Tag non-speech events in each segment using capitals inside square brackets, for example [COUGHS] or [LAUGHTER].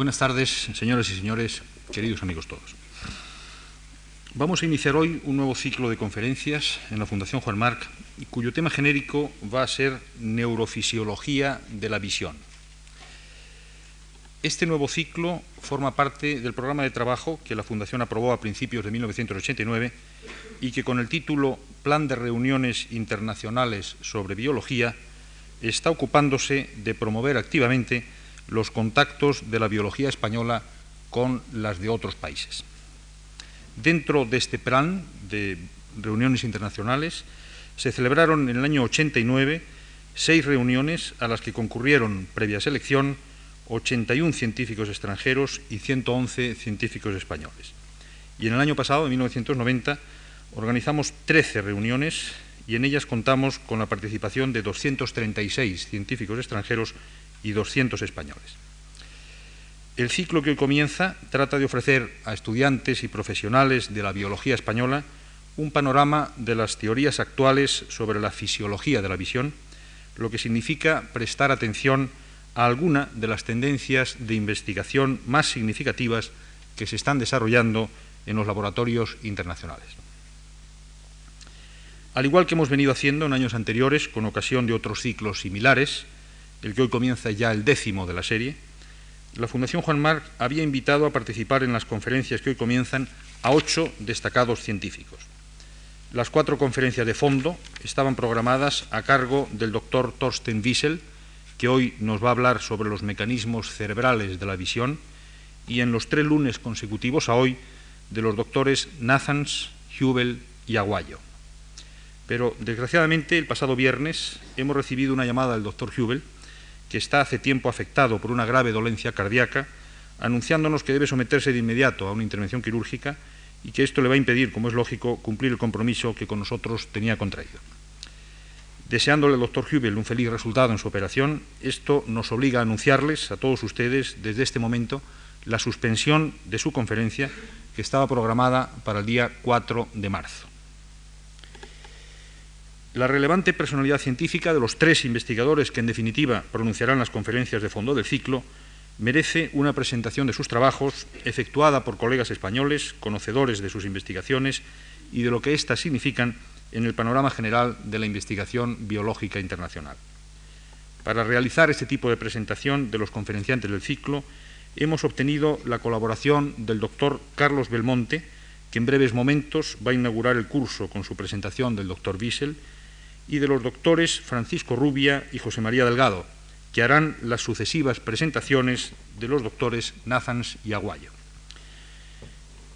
Buenas tardes, señoras y señores, queridos amigos todos. Vamos a iniciar hoy un nuevo ciclo de conferencias en la Fundación Juan Marc, cuyo tema genérico va a ser Neurofisiología de la Visión. Este nuevo ciclo forma parte del programa de trabajo que la Fundación aprobó a principios de 1989 y que con el título Plan de Reuniones Internacionales sobre Biología está ocupándose de promover activamente los contactos de la biología española con las de otros países. Dentro de este plan de reuniones internacionales se celebraron en el año 89 seis reuniones a las que concurrieron previa selección 81 científicos extranjeros y 111 científicos españoles. Y en el año pasado, en 1990, organizamos 13 reuniones y en ellas contamos con la participación de 236 científicos extranjeros y 200 españoles. El ciclo que hoy comienza trata de ofrecer a estudiantes y profesionales de la biología española un panorama de las teorías actuales sobre la fisiología de la visión, lo que significa prestar atención a alguna de las tendencias de investigación más significativas que se están desarrollando en los laboratorios internacionales. Al igual que hemos venido haciendo en años anteriores con ocasión de otros ciclos similares, el que hoy comienza ya el décimo de la serie, la Fundación Juan Marc había invitado a participar en las conferencias que hoy comienzan a ocho destacados científicos. Las cuatro conferencias de fondo estaban programadas a cargo del doctor Thorsten Wiesel, que hoy nos va a hablar sobre los mecanismos cerebrales de la visión, y en los tres lunes consecutivos a hoy de los doctores Nathans, Hubel y Aguayo. Pero desgraciadamente el pasado viernes hemos recibido una llamada del doctor Hubel, que está hace tiempo afectado por una grave dolencia cardíaca, anunciándonos que debe someterse de inmediato a una intervención quirúrgica y que esto le va a impedir, como es lógico, cumplir el compromiso que con nosotros tenía contraído. Deseándole al doctor Hubel un feliz resultado en su operación, esto nos obliga a anunciarles a todos ustedes desde este momento la suspensión de su conferencia que estaba programada para el día 4 de marzo la relevante personalidad científica de los tres investigadores que en definitiva pronunciarán las conferencias de fondo del ciclo merece una presentación de sus trabajos efectuada por colegas españoles, conocedores de sus investigaciones y de lo que éstas significan en el panorama general de la investigación biológica internacional. Para realizar este tipo de presentación de los conferenciantes del ciclo, hemos obtenido la colaboración del doctor Carlos Belmonte, que en breves momentos va a inaugurar el curso con su presentación del doctor Wiesel, y de los doctores Francisco Rubia y José María Delgado, que harán las sucesivas presentaciones de los doctores Nathans y Aguayo.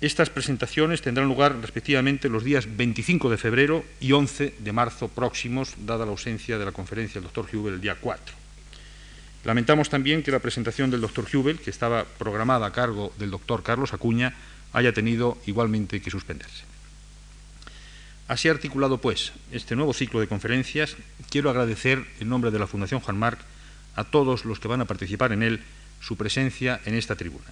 Estas presentaciones tendrán lugar respectivamente los días 25 de febrero y 11 de marzo próximos, dada la ausencia de la conferencia del doctor Hubel el día 4. Lamentamos también que la presentación del doctor Hubel, que estaba programada a cargo del doctor Carlos Acuña, haya tenido igualmente que suspenderse. Así articulado, pues, este nuevo ciclo de conferencias, quiero agradecer, en nombre de la Fundación Juan Marc, a todos los que van a participar en él su presencia en esta tribuna.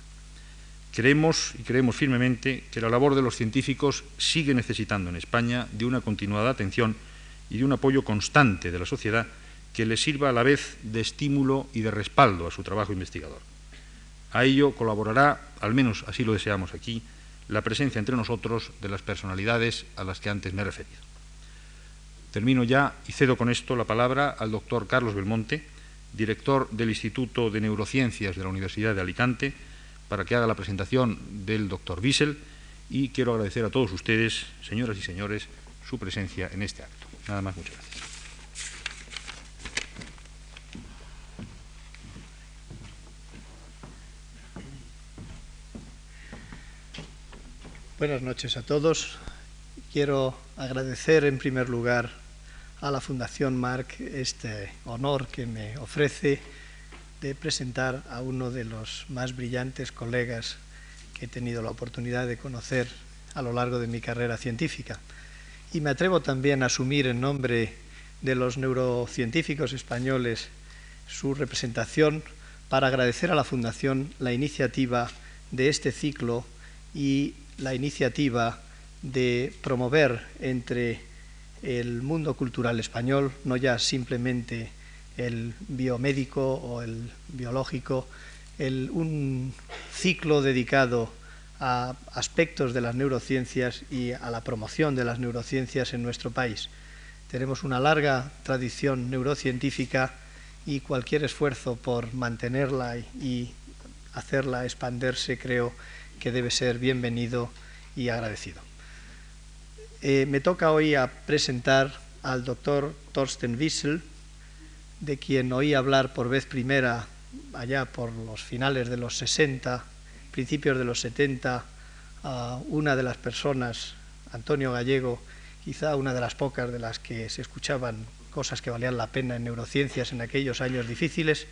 Creemos y creemos firmemente que la labor de los científicos sigue necesitando en España de una continuada atención y de un apoyo constante de la sociedad que les sirva a la vez de estímulo y de respaldo a su trabajo investigador. A ello colaborará, al menos así lo deseamos aquí, la presencia entre nosotros de las personalidades a las que antes me he referido. Termino ya y cedo con esto la palabra al doctor Carlos Belmonte, director del Instituto de Neurociencias de la Universidad de Alicante, para que haga la presentación del doctor Wiesel y quiero agradecer a todos ustedes, señoras y señores, su presencia en este acto. Nada más, muchas gracias. Buenas noches a todos. Quiero agradecer en primer lugar a la Fundación Marc este honor que me ofrece de presentar a uno de los más brillantes colegas que he tenido la oportunidad de conocer a lo largo de mi carrera científica. Y me atrevo también a asumir en nombre de los neurocientíficos españoles su representación para agradecer a la Fundación la iniciativa de este ciclo y la iniciativa de promover entre el mundo cultural español, no ya simplemente el biomédico o el biológico, un ciclo dedicado a aspectos de las neurociencias y a la promoción de las neurociencias en nuestro país. Tenemos una larga tradición neurocientífica y cualquier esfuerzo por mantenerla y hacerla expandirse creo que debe ser bienvenido y agradecido. Eh, me toca hoy a presentar al doctor Thorsten Wiesel, de quien oí hablar por vez primera allá por los finales de los 60, principios de los 70, a una de las personas, Antonio Gallego, quizá una de las pocas de las que se escuchaban cosas que valían la pena en neurociencias en aquellos años difíciles,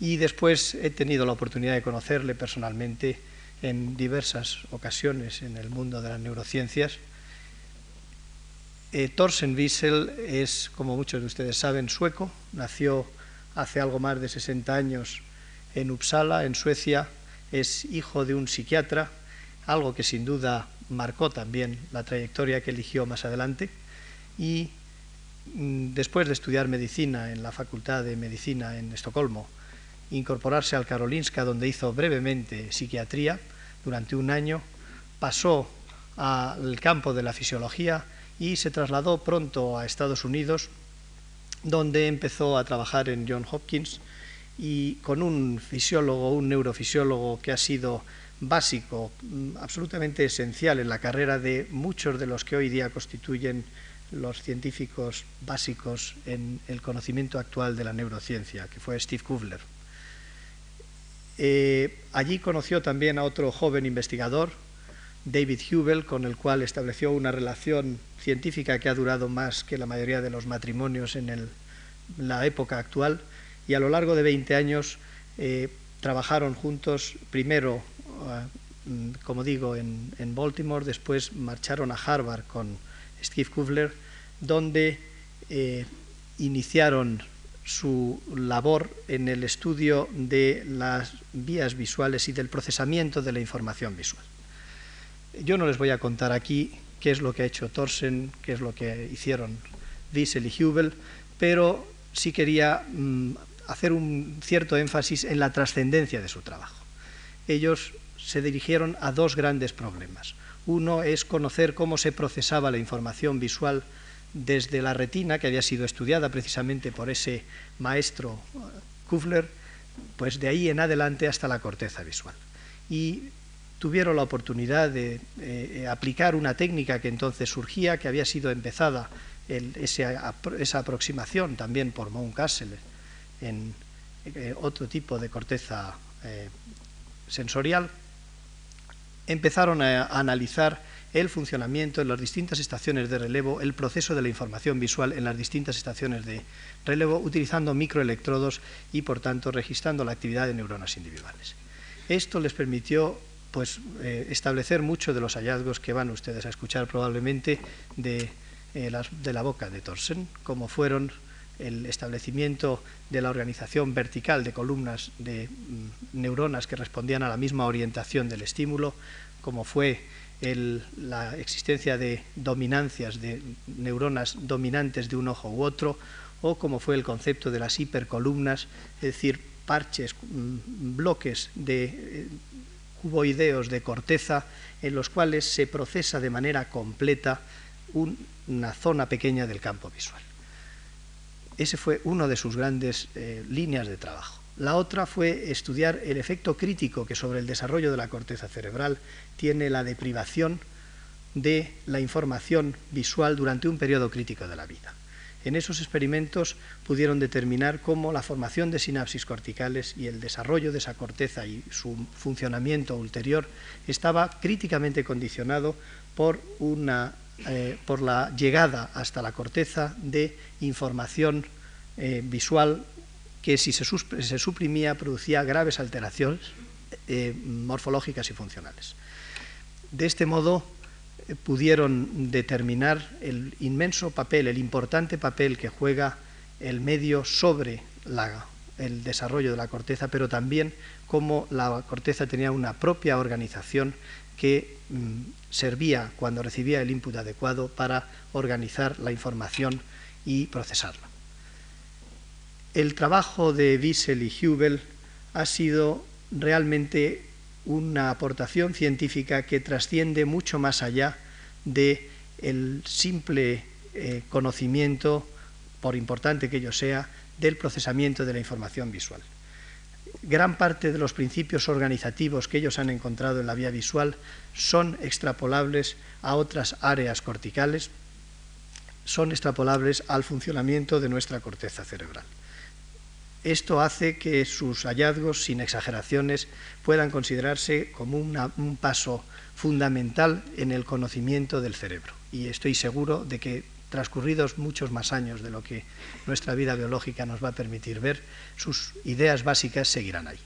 y después he tenido la oportunidad de conocerle personalmente en diversas ocasiones en el mundo de las neurociencias. Eh, Wiesel es, como muchos de ustedes saben, sueco, nació hace algo más de 60 años en Uppsala, en Suecia, es hijo de un psiquiatra, algo que sin duda marcó también la trayectoria que eligió más adelante, y mm, después de estudiar medicina en la Facultad de Medicina en Estocolmo, incorporarse al Karolinska, donde hizo brevemente psiquiatría durante un año, pasó al campo de la fisiología y se trasladó pronto a Estados Unidos, donde empezó a trabajar en John Hopkins y con un fisiólogo, un neurofisiólogo que ha sido básico, mm, absolutamente esencial en la carrera de muchos de los que hoy día constituyen los científicos básicos en el conocimiento actual de la neurociencia, que fue Steve Kuvler. Eh, allí conoció también a otro joven investigador, David Hubel, con el cual estableció una relación científica que ha durado más que la mayoría de los matrimonios en la época actual, y a lo largo de 20 años eh, trabajaron juntos, primero, eh, como digo, en, Baltimore, después marcharon a Harvard con Steve Kuvler, donde iniciaron su labor en el estudio de las vías visuales y del procesamiento de la información visual. Yo no les voy a contar aquí qué es lo que ha hecho Thorsen, qué es lo que hicieron Wiesel y Hubel, pero sí quería mm, hacer un cierto énfasis en la trascendencia de su trabajo. Ellos se dirigieron a dos grandes problemas. Uno es conocer cómo se procesaba la información visual desde la retina, que había sido estudiada precisamente por ese maestro uh, Kufler, pues de ahí en adelante hasta la corteza visual. Y tuvieron la oportunidad de eh, aplicar una técnica que entonces surgía, que había sido empezada esa aproximación también por Mountcastle en eh, otro tipo de corteza eh, sensorial, empezaron a analizar el funcionamiento en las distintas estaciones de relevo, el proceso de la información visual en las distintas estaciones de relevo, utilizando microelectrodos y, por tanto, registrando la actividad de neuronas individuales. Esto les permitió pues, eh, establecer muchos de los hallazgos que van ustedes a escuchar probablemente de, eh, de la boca de Thorsen, como fueron el establecimiento de la organización vertical de columnas de mm, neuronas que respondían a la misma orientación del estímulo, como fue la existencia de dominancias, de neuronas dominantes de un ojo u otro, o como fue el concepto de las hipercolumnas, es decir, parches, mm, bloques de eh, cuboideos de corteza en los cuales se procesa de manera completa una zona pequeña del campo visual. Ese fue uno de sus grandes eh, líneas de trabajo. La otra fue estudiar el efecto crítico que sobre el desarrollo de la corteza cerebral tiene la deprivación de la información visual durante un periodo crítico de la vida. En esos experimentos pudieron determinar cómo la formación de sinapsis corticales y el desarrollo de esa corteza y su funcionamiento ulterior estaba críticamente condicionado por, eh, por la llegada hasta la corteza de información eh, visual que si se, suprimía producía graves alteraciones eh, morfológicas y funcionales. De este modo eh, pudieron determinar el inmenso papel, el importante papel que juega el medio sobre el desarrollo de la corteza, pero también cómo la corteza tenía una propia organización que mm, servía cuando recibía el input adecuado para organizar la información y procesarla. El trabajo de Wiesel y Hubel ha sido realmente una aportación científica que trasciende mucho más allá de el simple eh, conocimiento, por importante que ello sea, del procesamiento de la información visual. Gran parte de los principios organizativos que ellos han encontrado en la vía visual son extrapolables a otras áreas corticales, son extrapolables al funcionamiento de nuestra corteza cerebral. Esto hace que sus hallazgos, sin exageraciones, puedan considerarse como un paso fundamental en el conocimiento del cerebro. Y estoy seguro de que transcurridos muchos más años de lo que nuestra vida biológica nos va a permitir ver, sus ideas básicas seguirán ahí.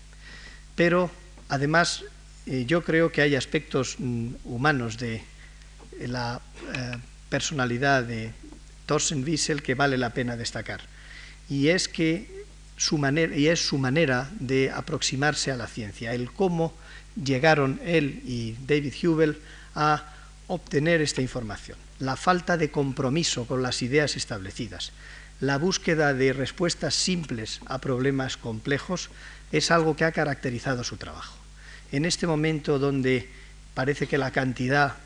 Pero, además, eh, yo creo que hay aspectos mm, humanos de la eh, personalidad de Thorsten Wiesel que vale la pena destacar. Y es que y es su manera de aproximarse a la ciencia, el cómo llegaron él y David Hubel a obtener esta información. La falta de compromiso con las ideas establecidas, la búsqueda de respuestas simples a problemas complejos es algo que ha caracterizado su trabajo. En este momento donde parece que la cantidad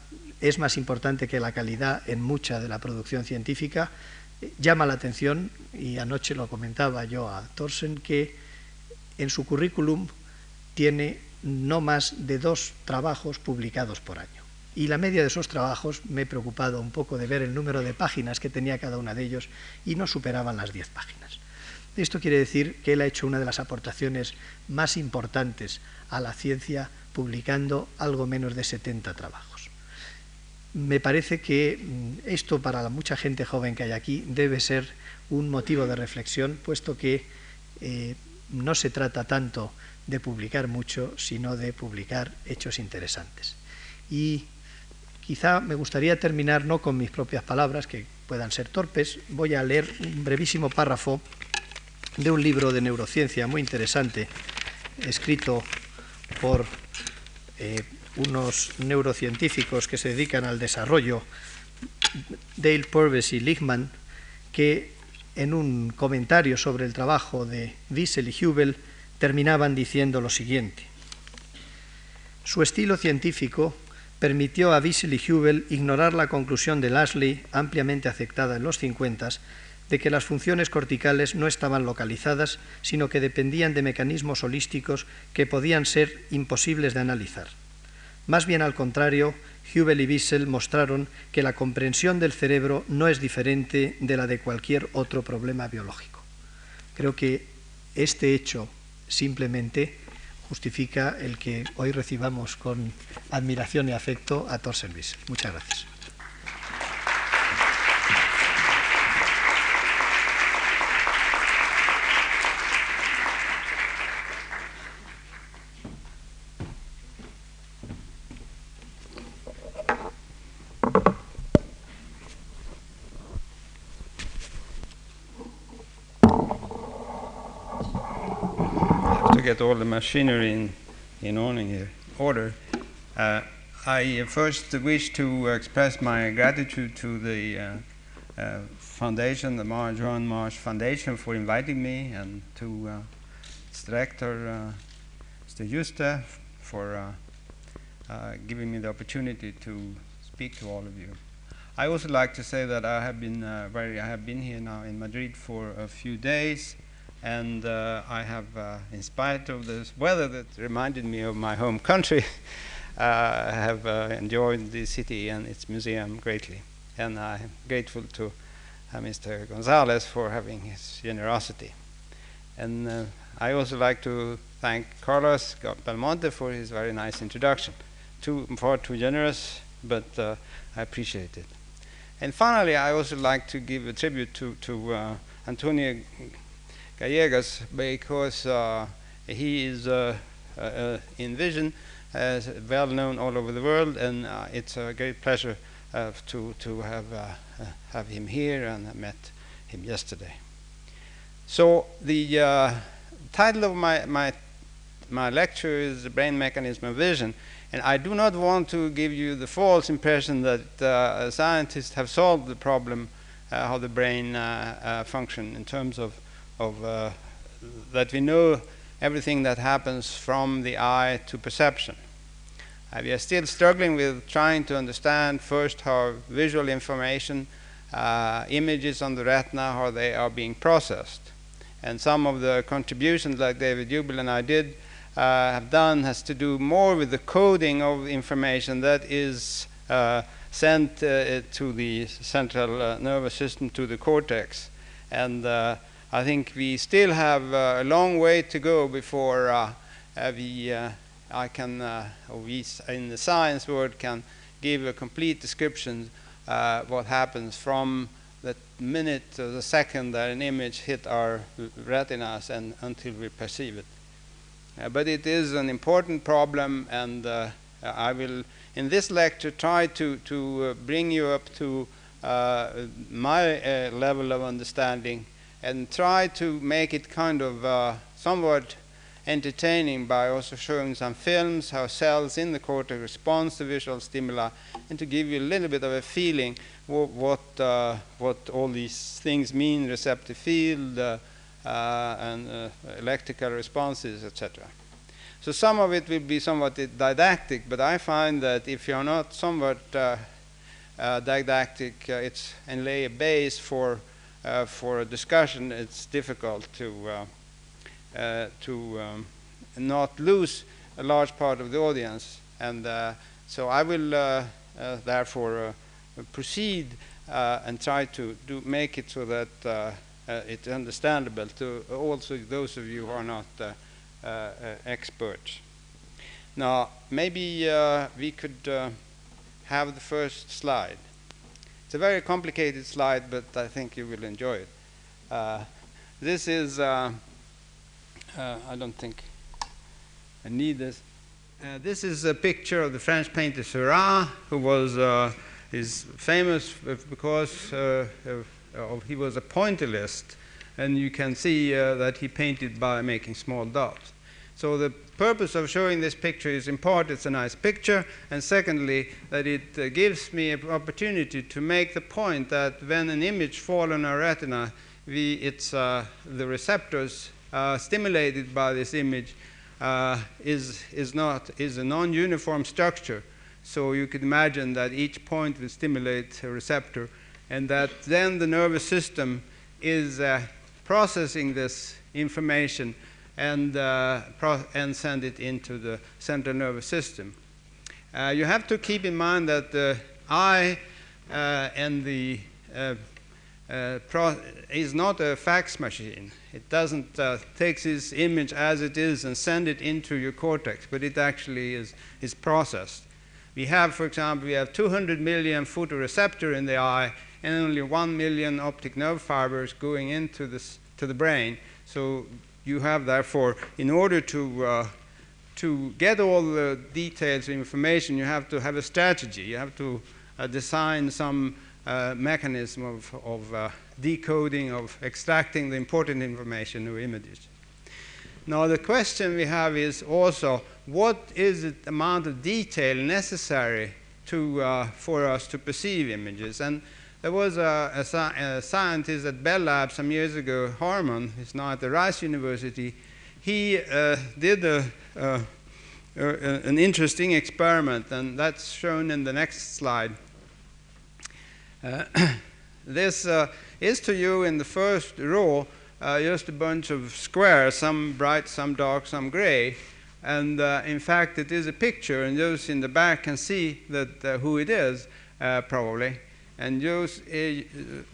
es más importante que la calidad en mucha de la producción científica, llama la atención, y anoche lo comentaba yo a Thorsen, que en su currículum tiene no más de dos trabajos publicados por año. Y la media de esos trabajos me he preocupado un poco de ver el número de páginas que tenía cada una de ellos y no superaban las 10 páginas. Esto quiere decir que él ha hecho una de las aportaciones más importantes a la ciencia publicando algo menos de 70 trabajos. Me parece que mm, esto para la mucha gente joven que hay aquí debe ser un motivo de reflexión, puesto que eh, no se trata tanto de publicar mucho, sino de publicar hechos interesantes. Y Quizá me gustaría terminar no con mis propias palabras, que puedan ser torpes, voy a leer un brevísimo párrafo de un libro de neurociencia muy interesante, escrito por eh, unos neurocientíficos que se dedican al desarrollo, Dale Purvis y Lichtman, que en un comentario sobre el trabajo de Wiesel y Hubel terminaban diciendo lo siguiente. Su estilo científico permitió a Wiesel y Hubel ignorar la conclusión de Lashley, ampliamente aceptada en los 50, de que las funciones corticales no estaban localizadas, sino que dependían de mecanismos holísticos que podían ser imposibles de analizar. Más bien al contrario, Hubel y Wiesel mostraron que la comprensión del cerebro no es diferente de la de cualquier otro problema biológico. Creo que este hecho simplemente justifica el que hoy recibamos con admiración y afecto a Thorsten Wiesel. Muchas gracias. Get all the machinery in, in order, uh, I first wish to express my gratitude to the uh, uh, foundation, the Mar John Marsh Foundation, for inviting me, and to uh, its director, uh, Mr. Yuste, for uh, giving me the opportunity to speak to all of you. I also like to say that I have been very, I have been here now in Madrid for a few days, and uh, I have, uh, in spite of this weather that reminded me of my home country, [LAUGHS] uh, have uh, enjoyed the city and its museum greatly. And I'm grateful to uh, Mr. Gonzalez for having his generosity. And I also like to thank Carlos Belmonte for his very nice introduction. Too far too generous, but I appreciate it. And finally, I also like to give a tribute to, to Antonio Gallegos because uh, he is uh, uh, in vision as well known all over the world, and uh, it's a great pleasure uh, to to have uh, have him here, and I met him yesterday. So the title of my my my lecture is the brain mechanism of vision, and I do not want to give you the false impression that scientists have solved the problem how the brain function in terms of of uh, that we know everything that happens from the eye to perception. Uh, we are still struggling with trying to understand first how visual information, uh, images on the retina, how they are being processed. And some of the contributions like David Hubel and I did uh, have done has to do more with the coding of information that is uh, sent uh, to the central uh, nervous system, to the cortex. And I think we still have a long way to go before we I can, uh, or we in the science world can give a complete description uh, what happens from the minute to the second that an image hit our retinas and until we perceive it. Uh, but it is an important problem, and uh, I will, in this lecture, try to, to uh, bring you up to uh, my level of understanding and try to make it kind of somewhat entertaining by also showing some films, how cells in the cortex respond to visual stimuli, and to give you a little bit of a feeling what, what, uh, what all these things mean, receptive field, uh, uh, and uh, electrical responses, etc. So some of it will be somewhat didactic, but I find that if you're not somewhat uh, uh, didactic, it's and lay a base for Uh, for a discussion, it's difficult to uh, uh, to um, not lose a large part of the audience. And uh, so I will uh, uh therefore proceed and try to do make it so that it's understandable to also those of you who are not experts. Now, maybe we could have the first slide. It's a very complicated slide, but I think you will enjoy it. Uh, this is uh, uh, I don't think I need this. Uh, this is a picture of the French painter Seurat, who was uh, is famous because uh, of, he was a pointillist, and you can see that he painted by making small dots. So the purpose of showing this picture is in part it's a nice picture, and secondly that it uh, gives me an opportunity to make the point that when an image falls on our retina, we, it's the receptors uh, stimulated by this image uh, is, is, not, is a non-uniform structure. So you could imagine that each point will stimulate a receptor and that then the nervous system is uh, processing this information and, uh, and send it into the central nervous system. Uh, you have to keep in mind that the eye uh, and the uh, is not a fax machine. It doesn't uh, take this image as it is and send it into your cortex, but it actually is, is processed. We have, for example, we have 200 million photoreceptor in the eye and only 1 million optic nerve fibers going into this, to the brain. So you have, therefore, in order to, uh, to get all the details information, you have to have a strategy. You have to uh, design some uh, mechanism of, of uh, decoding, of extracting the important information of images. Now the question we have is also what is the amount of detail necessary to, uh, for us to perceive images? And there was a, a, a, scientist at Bell Lab some years ago, Harmon, he's now at the Rice University. He uh, did a, an interesting experiment, and that's shown in the next slide. Uh, [COUGHS] this uh, is to you in the first row uh, just a bunch of squares, some bright, some dark, some gray. And in fact, it is a picture, and those in the back can see that who it is, probably. And those,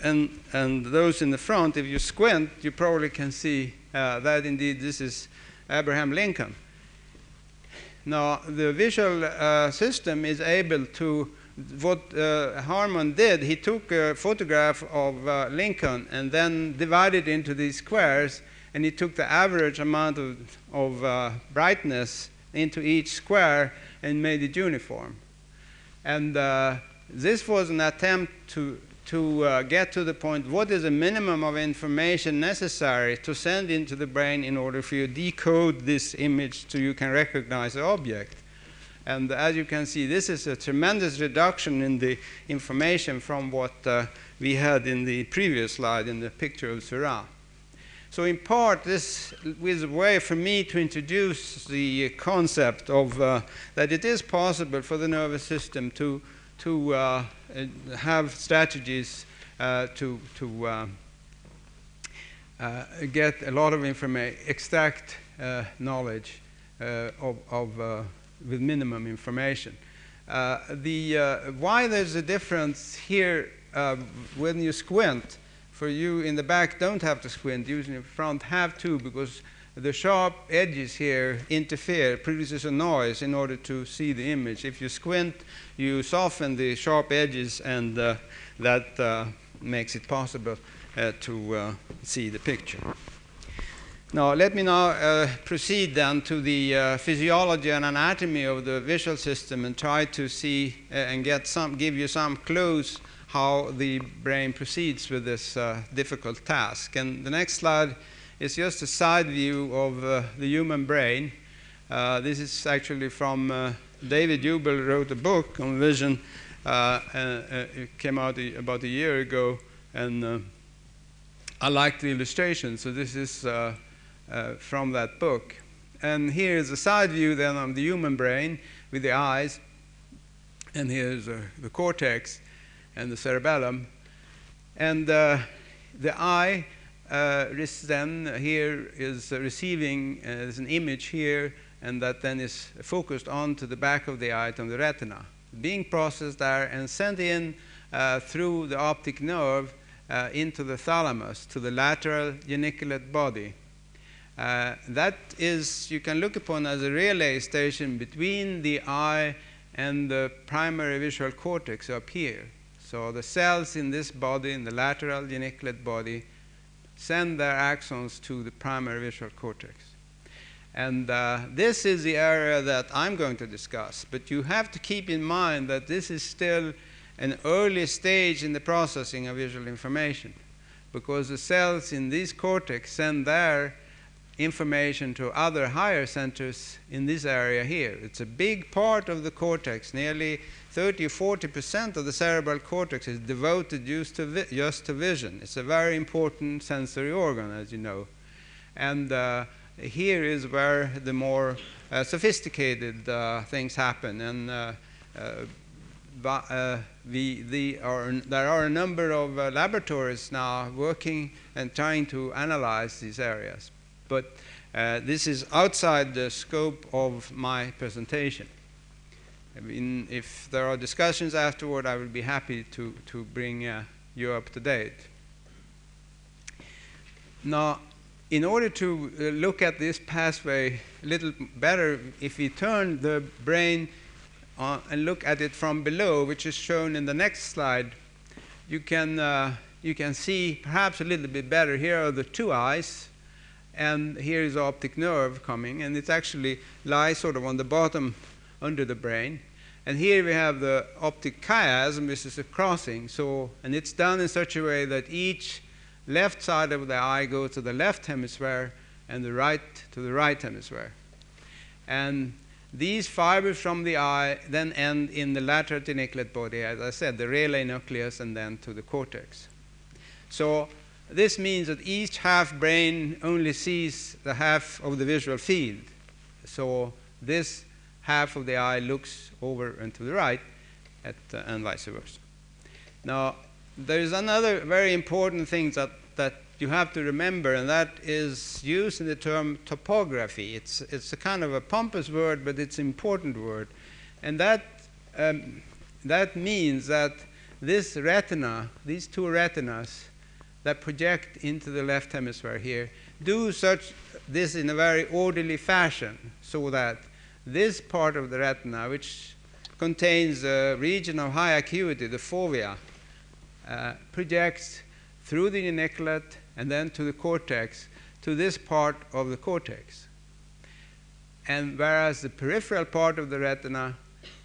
and, and those in the front, if you squint, you probably can see uh, that indeed this is Abraham Lincoln. Now, the visual uh, system is able to what uh, Harmon did, he took a photograph of uh, Lincoln and then divided into these squares, and he took the average amount of, of uh, brightness into each square and made it uniform. And this was an attempt to, to uh, get to the point what is the minimum of information necessary to send into the brain in order for you to decode this image so you can recognize the object. And as you can see, this is a tremendous reduction in the information from what uh, we had in the previous slide in the picture of Seurat. So, in part, this was a way for me to introduce the concept of uh, that it is possible for the nervous system to, to uh, have strategies uh, to, to uh, uh, get a lot of information, extract uh, knowledge of, of with minimum information. the, why there's a difference here when you squint for you in the back don't have to squint, usually in front have to because the sharp edges here interfere, produces a noise in order to see the image. If you squint, you soften the sharp edges and uh, that uh, makes it possible uh, to uh, see the picture. Now, let me now uh, proceed then to the uh, physiology and anatomy of the visual system and try to see and get some, give you some clues how the brain proceeds with this difficult task. And the next slide is just a side view of uh, the human brain. Uh, this is actually from uh, David Hubel wrote a book on vision. Uh, it came out a, about a year ago, and uh, I liked the illustration. So this is from that book. And here is a side view then of the human brain with the eyes, and here's the cortex and the cerebellum. And uh, the eye uh, then here is receiving uh, there's an image here, and that then is focused onto the back of the eye, on the retina, being processed there and sent in uh, through the optic nerve into the thalamus, to the lateral geniculate body. Uh, that is, you can look upon as a relay station between the eye and the primary visual cortex up here. So the cells in this body, in the lateral geniculate body, send their axons to the primary visual cortex. And uh, this is the area that I'm going to discuss. But you have to keep in mind that this is still an early stage in the processing of visual information because the cells in this cortex send their information to other higher centers in this area here. It's a big part of the cortex, nearly 30 or 40 percent of the cerebral cortex is devoted just to, just to vision. It's a very important sensory organ, as you know. And uh, here is where the more uh, sophisticated uh, things happen. And uh, uh, uh, we, the, are, there are a number of laboratories now working and trying to analyze these areas. But this is outside the scope of my presentation. I mean, if there are discussions afterward, I will be happy to, to bring uh, you up to date. Now, in order to uh, look at this pathway a little better, if we turn the brain uh, and look at it from below, which is shown in the next slide, you can, uh, you can see perhaps a little bit better. Here are the two eyes, and here is the optic nerve coming, and it actually lies sort of on the bottom under the brain. And here we have the optic chiasm, which is a crossing. So, and it's done in such a way that each left side of the eye goes to the left hemisphere and the right to the right hemisphere. And these fibers from the eye then end in the lateral geniculate body, as I said, the relay nucleus and then to the cortex. So this means that each half brain only sees the half of the visual field. So this half of the eye looks over and to the right, at, uh, and vice versa. Now, there is another very important thing that, that you have to remember, and that is used in the term topography. It's, it's a kind of a pompous word, but it's an important word. And that, um, that means that this retina, these two retinas that project into the left hemisphere here, do such this in a very orderly fashion so that this part of the retina, which contains a region of high acuity, the fovea, uh, projects through the geniculate and then to the cortex to this part of the cortex. And whereas the peripheral part of the retina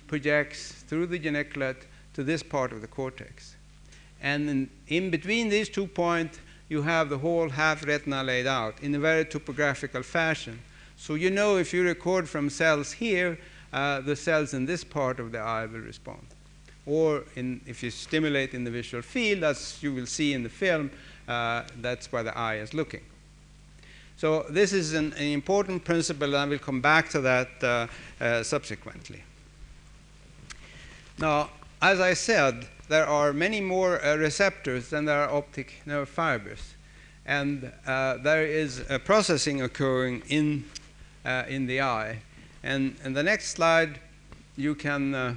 projects through the geniculate to this part of the cortex. And in, in between these two points, you have the whole half retina laid out in a very topographical fashion. So you know if you record from cells here, uh, the cells in this part of the eye will respond. Or in, if you stimulate in the visual field, as you will see in the film, uh, that's where the eye is looking. So this is an, an important principle, and I will come back to that uh, uh, subsequently. Now, as I said, there are many more uh, receptors than there are optic nerve fibers. And uh, there is a processing occurring in, uh, in the eye. And in the next slide, you can uh,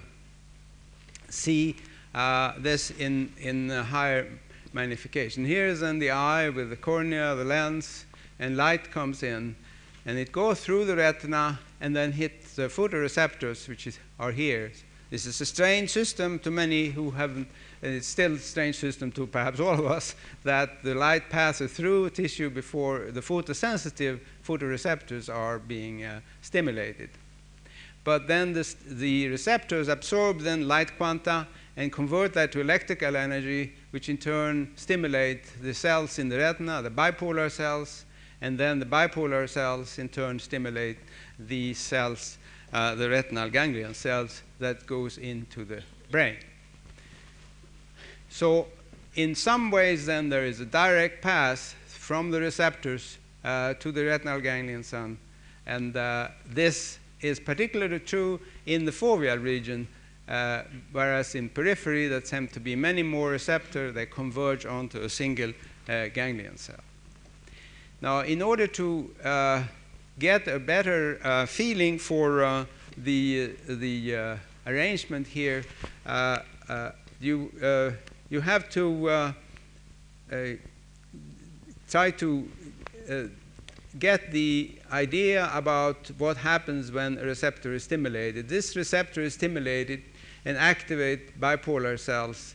see uh, this in, in higher magnification. Here is in the eye with the cornea, the lens, and light comes in, and it goes through the retina and then hits the photoreceptors, which is, are here. This is a strange system to many who haven't, it's still a strange system to perhaps all of us, that the light passes through tissue before the photosensitive photoreceptors are being uh, stimulated. But then the receptors absorb then light quanta and convert that to electrical energy, which in turn stimulate the cells in the retina, the bipolar cells, and then the bipolar cells in turn stimulate the cells, uh, the retinal ganglion cells, that goes into the brain. So, in some ways, then, there is a direct path from the receptors uh, to the retinal ganglion cell, and uh, this is particularly true in the foveal region, uh, whereas in periphery, there seem to be many more receptors that converge onto a single uh, ganglion cell. Now, in order to uh, get a better uh, feeling for the, the arrangement here, you, you have to uh, uh, try to uh, get the idea about what happens when a receptor is stimulated. This receptor is stimulated and activate bipolar cells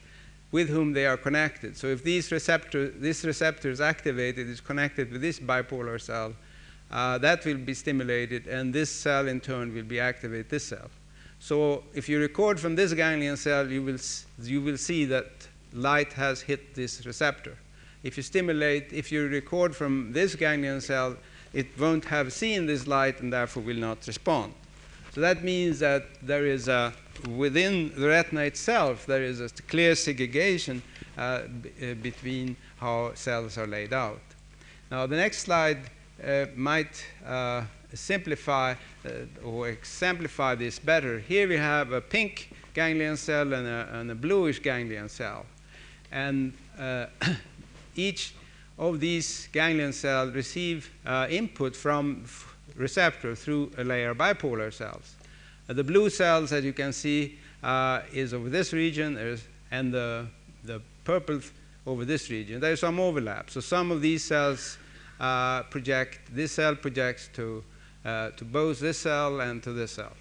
with whom they are connected. So if these receptor, this receptor is activated, is connected with this bipolar cell, uh, that will be stimulated, and this cell in turn will be activate this cell. So if you record from this ganglion cell, you will, you will see that light has hit this receptor. If you stimulate, if you record from this ganglion cell, it won't have seen this light and therefore will not respond. So that means that there is a, within the retina itself, there is a clear segregation uh, uh, between how cells are laid out. Now, the next slide uh, might uh, simplify uh, or exemplify this better. Here we have a pink ganglion cell and a, and a bluish ganglion cell. And uh, [COUGHS] each of these ganglion cells receive uh, input from receptor through a layer bipolar cells. Uh, the blue cells, as you can see, is over this region, and the, the purple over this region. There is some overlap. So some of these cells uh, project, this cell projects to uh, to both this cell and to this cell.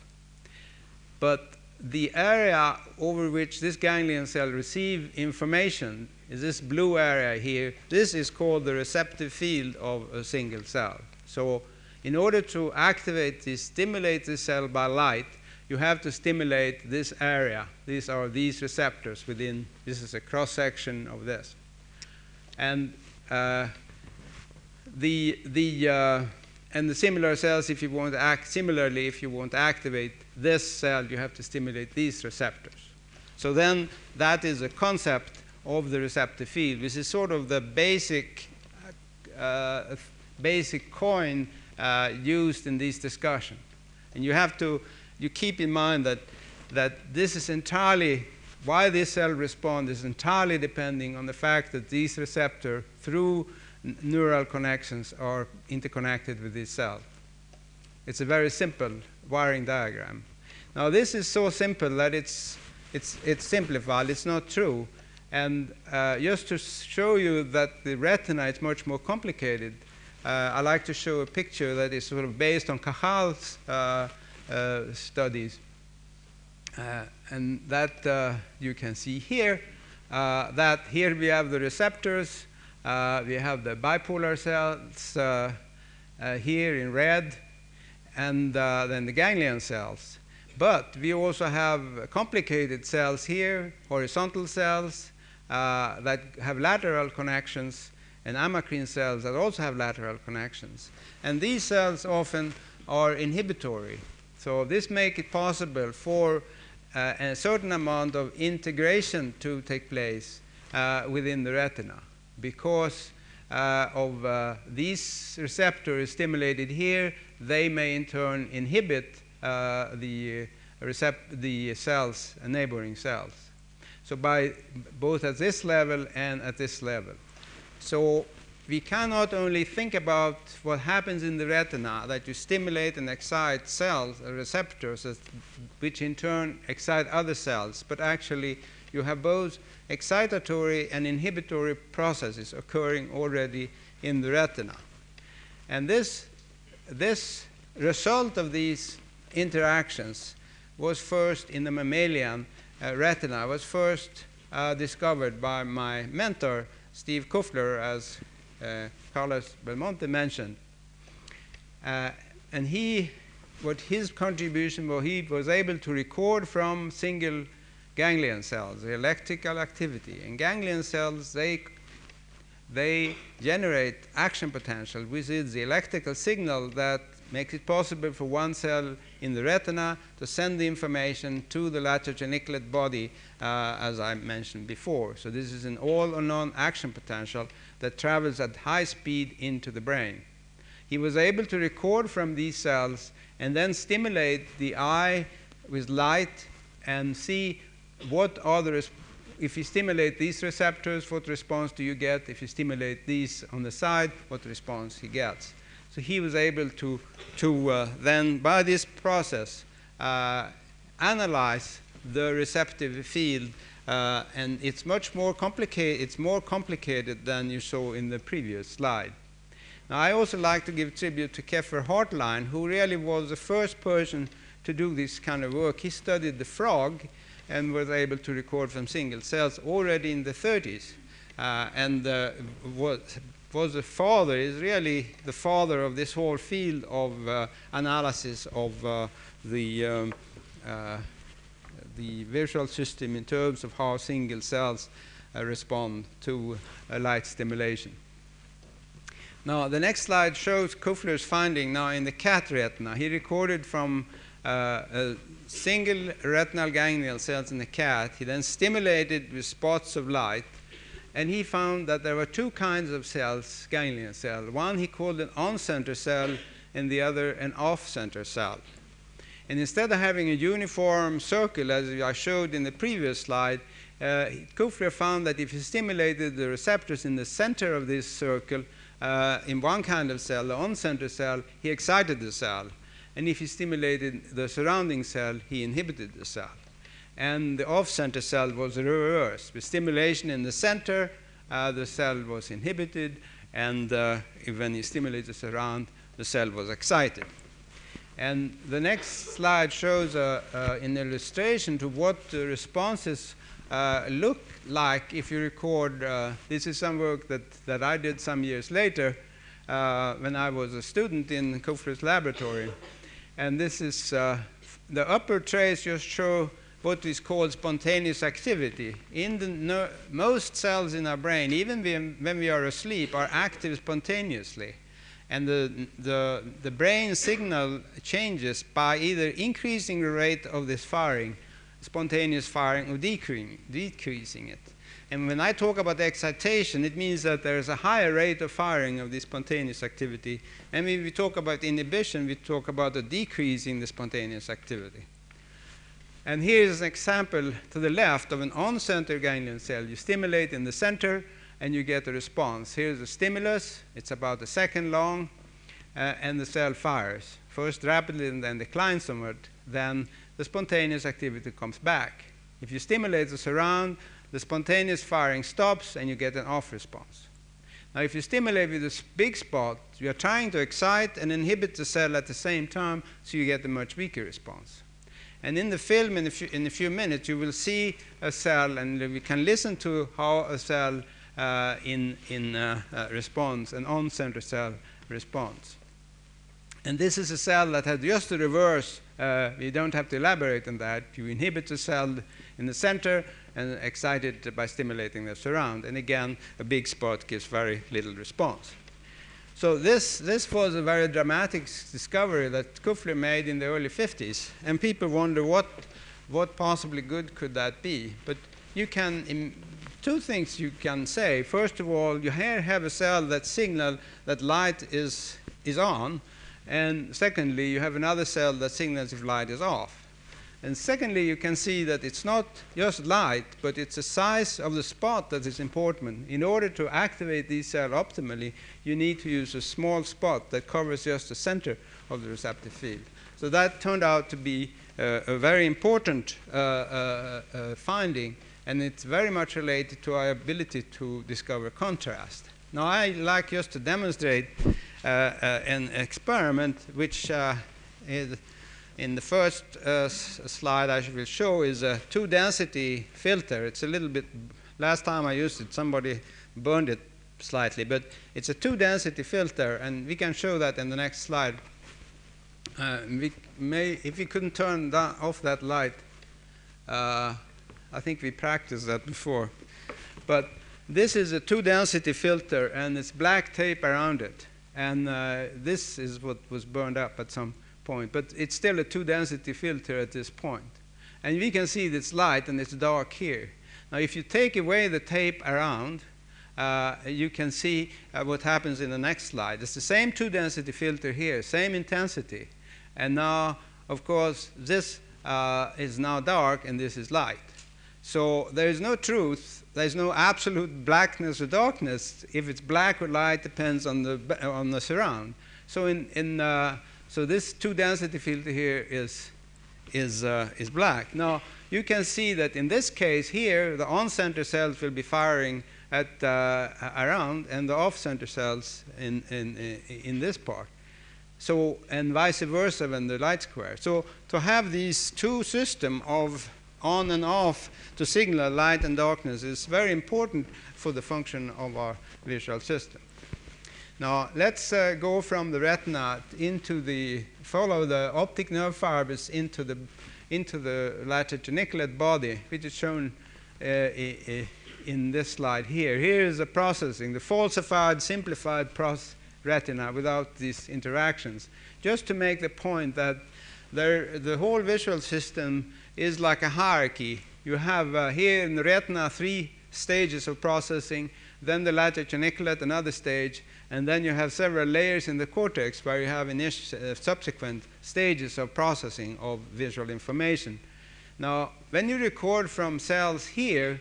But the area over which this ganglion cell receives information is this blue area here. This is called the receptive field of a single cell. So, in order to activate this, stimulate this cell by light, you have to stimulate this area. These are these receptors within, this is a cross section of this. And uh, the, the uh, and the similar cells, if you want to act similarly, if you want to activate this cell, you have to stimulate these receptors. So then that is a concept of the receptor field, which is sort of the basic, uh, basic coin uh, used in this discussion. And you have to you keep in mind that, that this is entirely, why this cell responds is entirely depending on the fact that these receptors, through neural connections are interconnected with this cell. It's a very simple wiring diagram. Now, this is so simple that it's, it's, it's simplified, it's not true. And uh, just to show you that the retina is much more complicated, uh, I like to show a picture that is sort of based on Cajal's uh, uh studies. Uh, and that uh, you can see here, that here we have the receptors, we have the bipolar cells here in red, and then the ganglion cells. But we also have complicated cells here, horizontal cells uh, that have lateral connections, and amacrine cells that also have lateral connections. And these cells often are inhibitory. So this makes it possible for uh, a certain amount of integration to take place uh, within the retina because uh, of uh, these receptors stimulated here, they may in turn inhibit uh, the, recept- the cells, neighboring cells. So by both at this level and at this level. So we cannot only think about what happens in the retina, that you stimulate and excite cells, uh, receptors, which in turn excite other cells, but actually you have both excitatory and inhibitory processes occurring already in the retina. And this, this result of these interactions was first in the mammalian uh, retina, was first uh, discovered by my mentor, Steve Kuffler, as uh, Carlos Belmonte mentioned. Uh, and he, what his contribution was, he was able to record from single ganglion cells the electrical activity. And ganglion cells, they they generate action potential, which is the electrical signal that makes it possible for one cell in the retina to send the information to the lateral geniculate body, uh, as I mentioned before. So, this is an all or none action potential that travels at high speed into the brain. He was able to record from these cells and then stimulate the eye with light and see what are the if you stimulate these receptors, what response do you get? If you stimulate these on the side, what response he gets? So he was able to, to uh, then, by this process, uh, analyze the receptive field, uh, and it's much more complicated. It's more complicated than you saw in the previous slide. Now, I also like to give tribute to Keffer Hartline, who really was the first person to do this kind of work. He studied the frog and was able to record from single cells already in the 30s. Uh, and uh, was, was the father, is really the father of this whole field of uh, analysis of uh, the, um, uh, the visual system in terms of how single cells uh, respond to light stimulation. Now, the next slide shows Kuffler's finding now in the cat retina. He recorded from uh, single retinal ganglion cells in the cat. He then stimulated with spots of light, and he found that there were two kinds of cells, ganglion cell. One he called an on-center cell, and the other an off-center cell. And instead of having a uniform circle, as I showed in the previous slide, uh, Kuffler found that if he stimulated the receptors in the center of this circle, uh, in one kind of cell, the on-center cell, he excited the cell. And if he stimulated the surrounding cell, he inhibited the cell. And the off center cell was reversed. With stimulation in the center, uh, the cell was inhibited, and uh, when he stimulated the surround, the cell was excited. And the next slide shows uh, uh an illustration to what the responses uh, look like if you record. Uh, this is some work that, that I did some years later when I was a student in Kuffler's laboratory. And this is uh, the upper trace just show what is called spontaneous activity. In the no, most cells in our brain, even when we are asleep, are active spontaneously. And the, the, the brain signal changes by either increasing the rate of this firing, spontaneous firing, or decreasing, decreasing it. And when I talk about excitation, it means that there is a higher rate of firing of the spontaneous activity. And when we talk about inhibition, we talk about a decrease in the spontaneous activity. And here's an example to the left of an on-center ganglion cell. You stimulate in the center, and you get a response. Here's a stimulus. It's about a second long, uh, and the cell fires. First rapidly and then declines somewhat. Then the spontaneous activity comes back. If you stimulate the surround, the spontaneous firing stops and you get an off response. Now, if you stimulate with a big spot, you are trying to excite and inhibit the cell at the same time, so you get a much weaker response. And in the film, in a few, in a few minutes, you will see a cell, and we can listen to how a cell uh, in, in uh, uh, response, an on center cell response. And this is a cell that has just the reverse. Uh, we don't have to elaborate on that. You inhibit the cell in the center, and excited by stimulating the surround. And again, a big spot gives very little response. So this, this was a very dramatic discovery that Kuffler made in the early 50s, and people wonder what, what possibly good could that be. But you can two things you can say. First of all, you have a cell that signal that light is, is on, and secondly, you have another cell that signals if light is off. And secondly, you can see that it's not just light, but it's the size of the spot that is important. In order to activate these cells optimally, you need to use a small spot that covers just the center of the receptive field. So that turned out to be uh, a very important uh, uh, uh finding, and it's very much related to our ability to discover contrast. Now, I like just to demonstrate uh, uh, an experiment which is in the first uh, slide I will show is a two density filter. It's a little bit, last time I used it, somebody burned it slightly, but it's a two density filter, and we can show that in the next slide. Uh, we may, if we couldn't turn that, off that light, uh, I think we practiced that before. But this is a two density filter, and it's black tape around it. And uh, this is what was burned up at some point, but it's still a two density filter at this point. And we can see it's light and it's dark here. Now, if you take away the tape around, uh, you can see uh, what happens in the next slide. It's the same two density filter here, same intensity. And now, of course, this uh, is now dark and this is light. So there is no truth, there's no absolute blackness or darkness. If it's black or light depends on the, on the surround. So in, in uh, so this two density field here is, is, uh, is black. Now, you can see that in this case here, the on-center cells will be firing at uh, around and the off-center cells in, in, in this part. So, and vice versa when the light square. So to have these two systems of on and off to signal light and darkness is very important for the function of our visual system. Now let's uh, go from the retina into the follow the optic nerve fibers into the into the lateral geniculate body, which is shown uh, in this slide here. Here is the processing, the falsified, simplified retina without these interactions. Just to make the point that there, the whole visual system is like a hierarchy. You have uh, here in the retina three stages of processing, then the lateral geniculate, another stage, and then you have several layers in the cortex where you have uh, subsequent stages of processing of visual information. Now, when you record from cells here,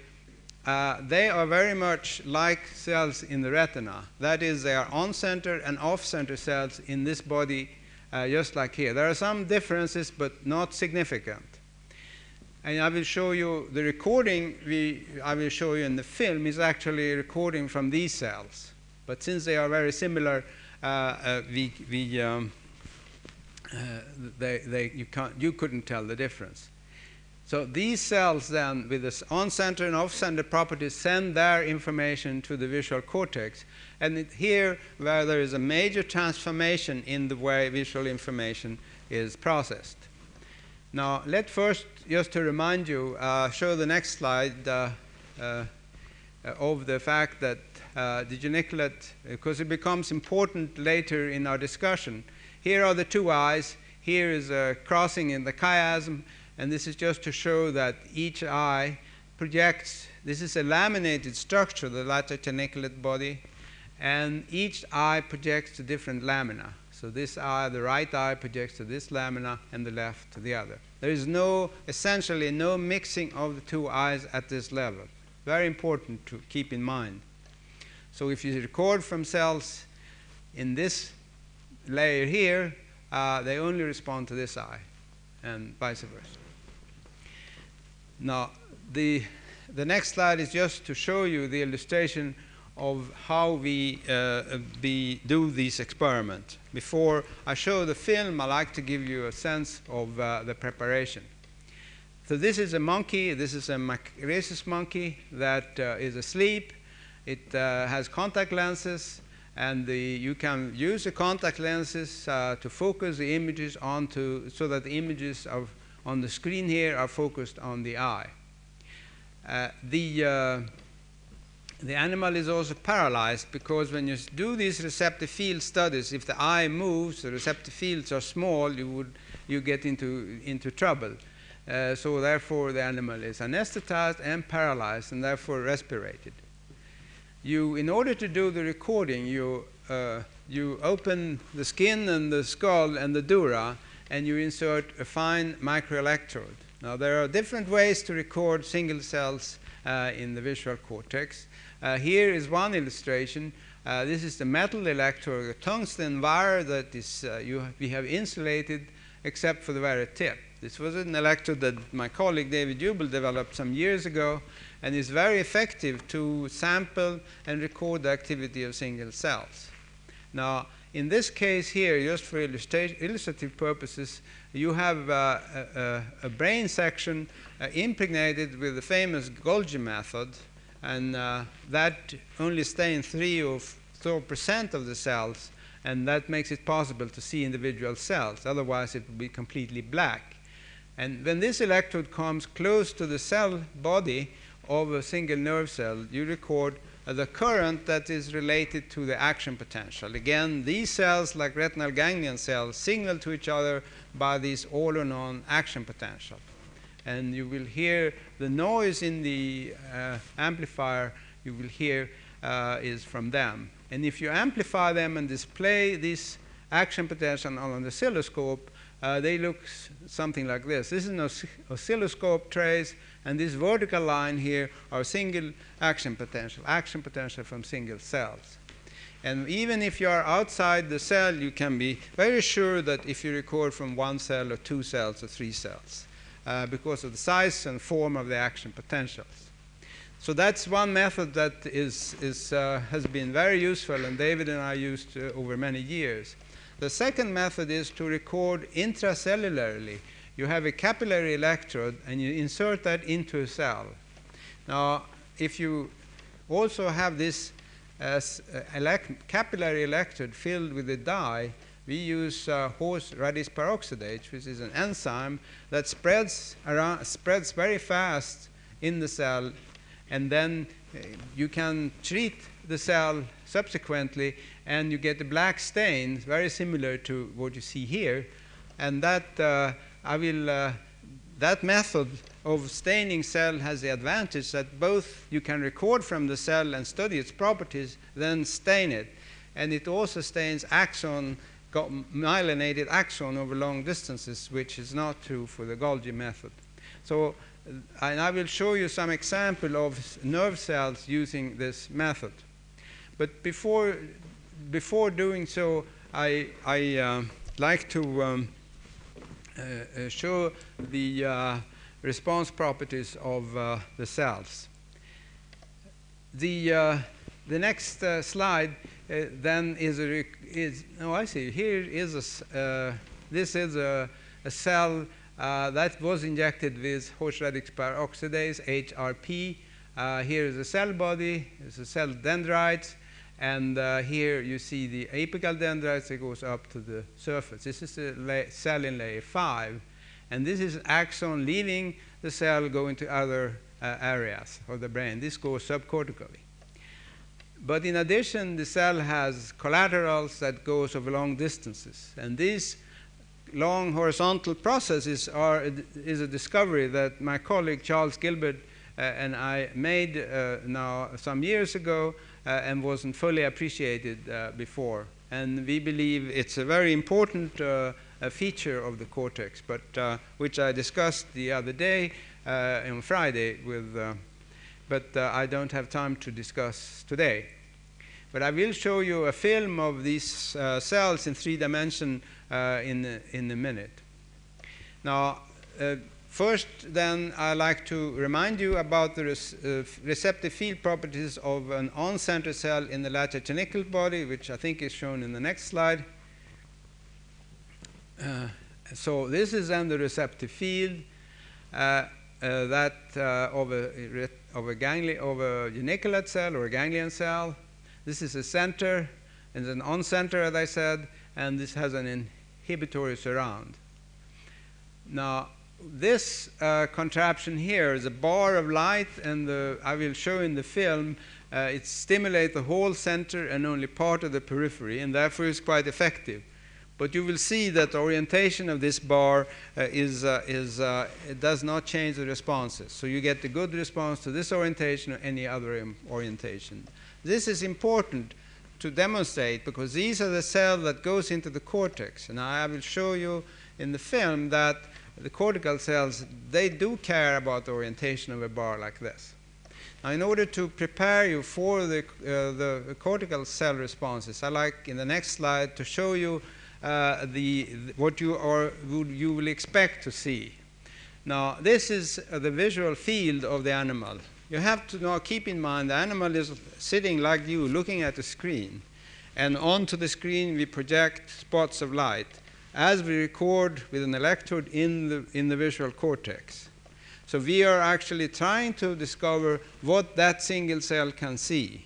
uh, they are very much like cells in the retina. That is, they are on-center and off-center cells in this body, uh, just like here. There are some differences, but not significant. And I will show you the recording we, I will show you in the film is actually recording from these cells. But since they are very similar, uh, uh, we, we, um, uh, they, they, you, can't, you couldn't tell the difference. So these cells then, with this on-center and off-center properties, send their information to the visual cortex. And it, here, where there is a major transformation in the way visual information is processed. Now, let first, just to remind you, uh, show the next slide uh, uh, of the fact that uh, the geniculate, because it becomes important later in our discussion. Here are the two eyes. Here is a crossing in the chiasm, and this is just to show that each eye projects. This is a laminated structure, the lateral geniculate body, and each eye projects to different lamina. So this eye, the right eye, projects to this lamina, and the left to the other. There is no, essentially, no mixing of the two eyes at this level. Very important to keep in mind. So if you record from cells in this layer here, uh, they only respond to this eye, and vice versa. Now, the, the next slide is just to show you the illustration of how we uh, be, do these experiments. Before I show the film, I like to give you a sense of uh, the preparation. So this is a monkey, this is a rhesus monkey that uh, is asleep it uh, has contact lenses, and the, you can use the contact lenses uh, to focus the images onto, so that the images of, on the screen here are focused on the eye. Uh, the, uh, the animal is also paralyzed because when you do these receptive field studies, if the eye moves, the receptive fields are small, you, would, you get into, into trouble. Uh, so therefore, the animal is anesthetized and paralyzed, and therefore respirated. You, in order to do the recording, you uh, you open the skin and the skull and the dura, and you insert a fine microelectrode. Now, there are different ways to record single cells uh, in the visual cortex. Uh, here is one illustration. Uh, this is the metal electrode, a tungsten wire that is uh, you, we have insulated except for the very tip. This was an electrode that my colleague David Hubel developed some years ago and is very effective to sample and record the activity of single cells. Now, in this case here, just for illustrative purposes, you have uh, a, a, brain section uh, impregnated with the famous Golgi method, and uh, that only stains 3 or 4% of the cells, and that makes it possible to see individual cells. Otherwise, it would be completely black. And when this electrode comes close to the cell body of a single nerve cell, you record the current that is related to the action potential. Again, these cells, like retinal ganglion cells, signal to each other by this all or none action potential. And you will hear the noise in the uh, amplifier, you will hear uh, is from them. And if you amplify them and display this action potential on an oscilloscope, uh, they look something like this. This is an oscilloscope trace, and this vertical line here are single action potential, action potential from single cells. And even if you are outside the cell, you can be very sure that if you record from one cell or two cells or three cells, uh, because of the size and form of the action potentials. So that's one method that is, is, uh, has been very useful, and David and I used uh, over many years. The second method is to record intracellularly. You have a capillary electrode and you insert that into a cell. Now, if you also have this uh, elect capillary electrode filled with a dye, we use uh, horse radish peroxidase, which is an enzyme that spreads, around, spreads very fast in the cell, and then uh, you can treat the cell subsequently, and you get the black stain, very similar to what you see here. And that uh, I will. Uh, that method of staining cell has the advantage that both you can record from the cell and study its properties, then stain it. And it also stains axon, myelinated axon over long distances, which is not true for the Golgi method. So, and I will show you some example of nerve cells using this method. But before, before doing so, I, I uh, like to um, uh, uh, show the uh, response properties of uh, the cells. The, the next slide then is, a is, oh, I see, here is a, this is a, a cell that was injected with horse radish peroxidase, HRP. here is a cell body, it's a cell dendrites, and uh, here you see the apical dendrites that goes up to the surface. This is the cell in layer 5. And this is an axon leaving the cell going to other uh, areas of the brain. This goes subcortically. But in addition, the cell has collaterals that goes over long distances. And these long horizontal processes are is a discovery that my colleague Charles Gilbert uh, and I made uh, now some years ago uh, Uh, and wasn't fully appreciated uh, before. And we believe it's a very important uh, feature of the cortex, but which I discussed the other day on Friday with, but I don't have time to discuss today. But I will show you a film of these uh, cells in three dimension uh, in, in a minute. Now, uh, First, then, I'd like to remind you about the uh, receptive field properties of an on-center cell in the lateral geniculate body, which I think is shown in the next slide. Uh, so this is then the receptive field uh, uh that uh, of a, of a, gangli of a geniculate cell or a ganglion cell. This is a center, and an on-center, as I said, and this has an inhibitory surround. Now, this uh, contraption here is a bar of light, and the, I will show in the film uh, it stimulates the whole center and only part of the periphery, and therefore is quite effective. But you will see that the orientation of this bar uh, is, uh, is uh, it does not change the responses. So you get the good response to this orientation or any other um, orientation. This is important to demonstrate because these are the cells that goes into the cortex. And I will show you in the film that the cortical cells, they do care about the orientation of a bar like this. Now, in order to prepare you for the, uh, the cortical cell responses, I like in the next slide to show you uh, the, what you, are, you will expect to see. Now, this is uh, the visual field of the animal. You have to now keep in mind the animal is sitting like you, looking at the screen. And onto the screen, we project spots of light as we record with an electrode in the, in the visual cortex. So we are actually trying to discover what that single cell can see.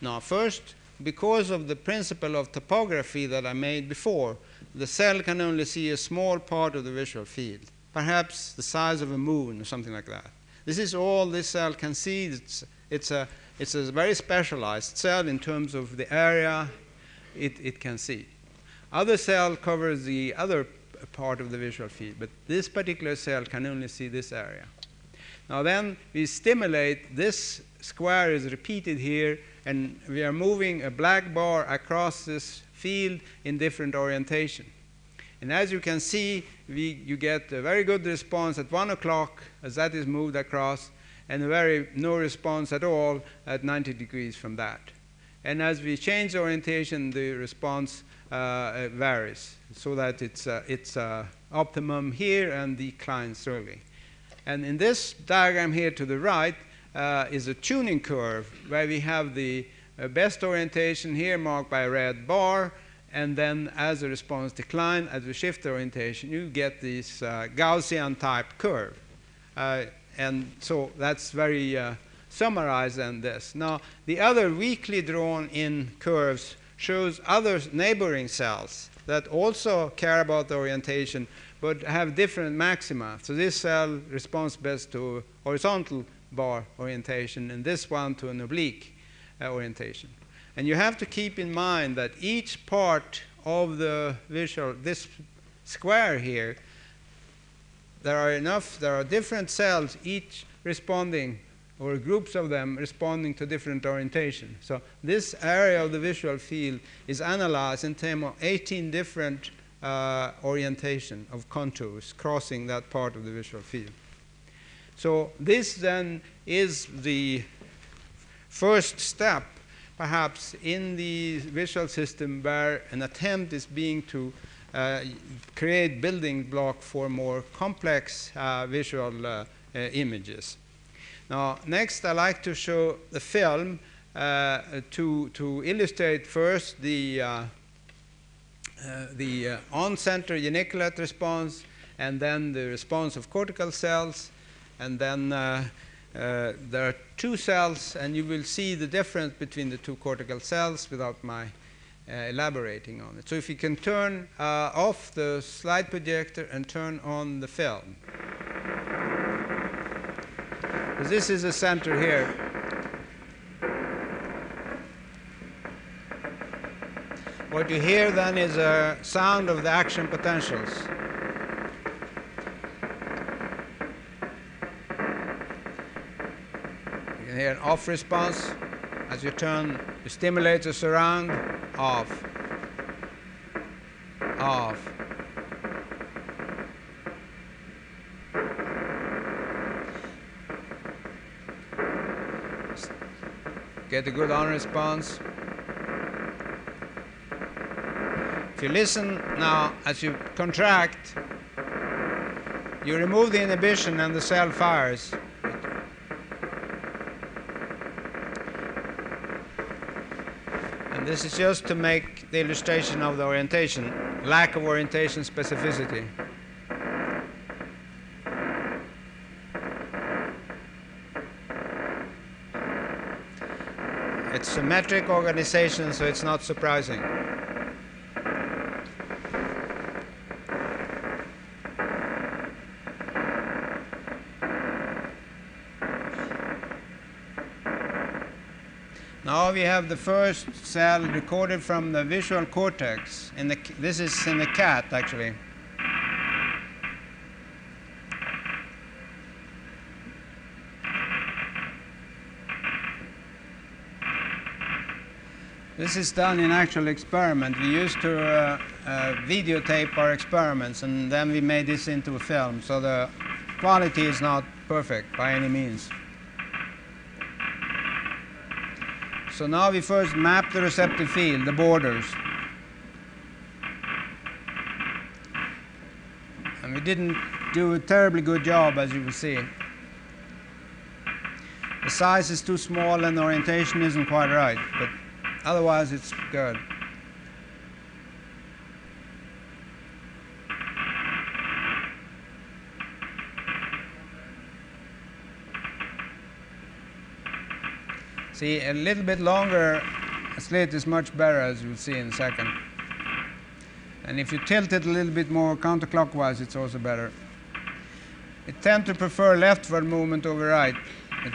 Now, first, because of the principle of topography that I made before, the cell can only see a small part of the visual field, perhaps the size of a moon or something like that. This is all this cell can see. It's, it's, a, it's a very specialized cell in terms of the area it, it can see. Other cell covers the other part of the visual field, but this particular cell can only see this area. Now then we stimulate, this square is repeated here, and we are moving a black bar across this field in different orientation. And as you can see, we, you get a very good response at 1 o'clock as that is moved across, and very no response at all at 90 degrees from that. And as we change orientation, the response varies so that it's, uh, it's uh, optimum here and declines slowly. And in this diagram here to the right uh, is a tuning curve where we have the uh, best orientation here marked by a red bar, and then as the response declines, as we shift the orientation, you get this uh, Gaussian type curve. and so that's very summarized in this. Now, the other weakly drawn in curves shows other neighboring cells that also care about the orientation but have different maxima. So this cell responds best to horizontal bar orientation and this one to an oblique uh, orientation. And you have to keep in mind that each part of the visual, this square here, there are enough, there are different cells, each responding or groups of them responding to different orientation. So this area of the visual field is analyzed in terms of 18 different uh, orientation of contours crossing that part of the visual field. So this then is the first step perhaps in the visual system where an attempt is being to uh, create building block for more complex uh, visual uh, images. Now, next I'd like to show the film uh, to, to illustrate first the, uh, uh, the uh, on-center geniculate response and then the response of cortical cells and then uh, uh, there are two cells and you will see the difference between the two cortical cells without my elaborating on it. So if you can turn off the slide projector and turn on the film. This is the center here. What you hear then is a sound of the action potentials. You can hear an off response as you turn the stimulator surround off, off. Get a good on response. If you listen now as you contract, you remove the inhibition and the cell fires. And this is just to make the illustration of the orientation, lack of orientation specificity. It's symmetric organization, so it's not surprising. Now we have the first cell recorded from the visual cortex. In the, this is in the cat, actually. This is done in actual experiment. We used to uh, uh, videotape our experiments and then we made this into a film. So the quality is not perfect by any means. So now we first map the receptive field, the borders. And we didn't do a terribly good job, as you will see. The size is too small and the orientation isn't quite right, but otherwise it's good. See, a little bit longer slit is much better, as you'll see in a second. And if you tilt it a little bit more counterclockwise, it's also better. I tend to prefer leftward movement over right. It,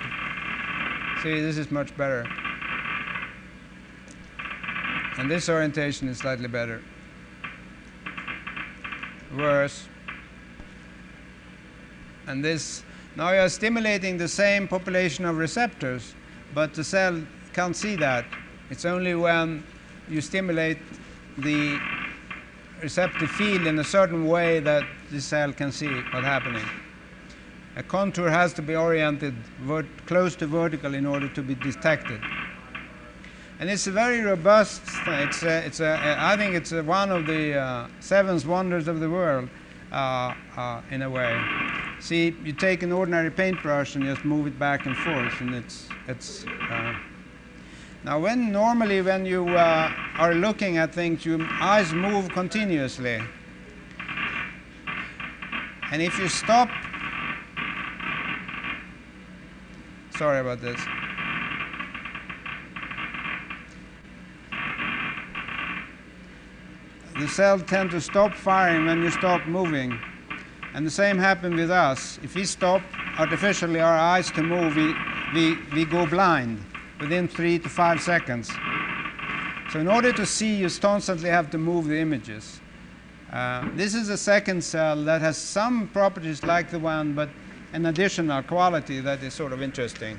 see, this is much better. And this orientation is slightly better. Worse. And this, now you are stimulating the same population of receptors, but the cell can't see that. It's only when you stimulate the receptive field in a certain way that the cell can see what's happening. A contour has to be oriented close to vertical in order to be detected. And it's a very robust. It's a, it's a, I think it's one of the uh, seven wonders of the world, uh, uh, in a way. See, you take an ordinary paintbrush and just move it back and forth, and it's it's. Uh, now, when normally when you uh, are looking at things, your eyes move continuously, and if you stop. Sorry about this. The cells tend to stop firing when you stop moving. And the same happens with us. If we stop artificially our eyes to move, we, we, we go blind within three to five seconds. So in order to see, you constantly have to move the images. Uh, this is a second cell that has some properties like the one, but an additional quality that is sort of interesting.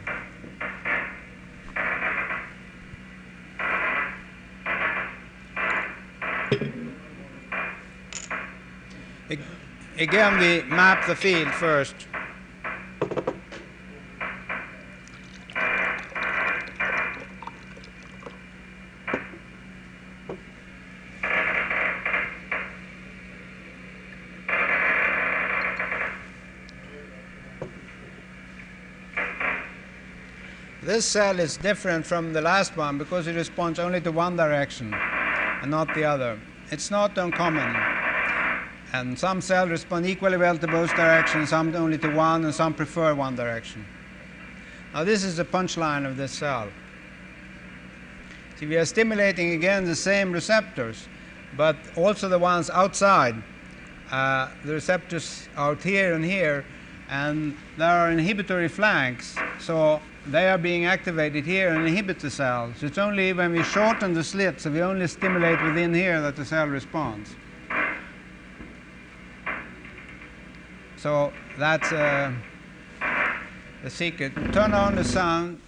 Again, we map the field first. This cell is different from the last one because it responds only to one direction and not the other. It's not uncommon. And some cells respond equally well to both directions, some only to one, and some prefer one direction. Now, this is the punchline of this cell. See, we are stimulating again the same receptors, but also the ones outside. Uh, the receptors out here and here, and there are inhibitory flanks, so they are being activated here and inhibit the cells. It's only when we shorten the slits, so we only stimulate within here, that the cell responds. So that's uh, the secret. Turn on the sound.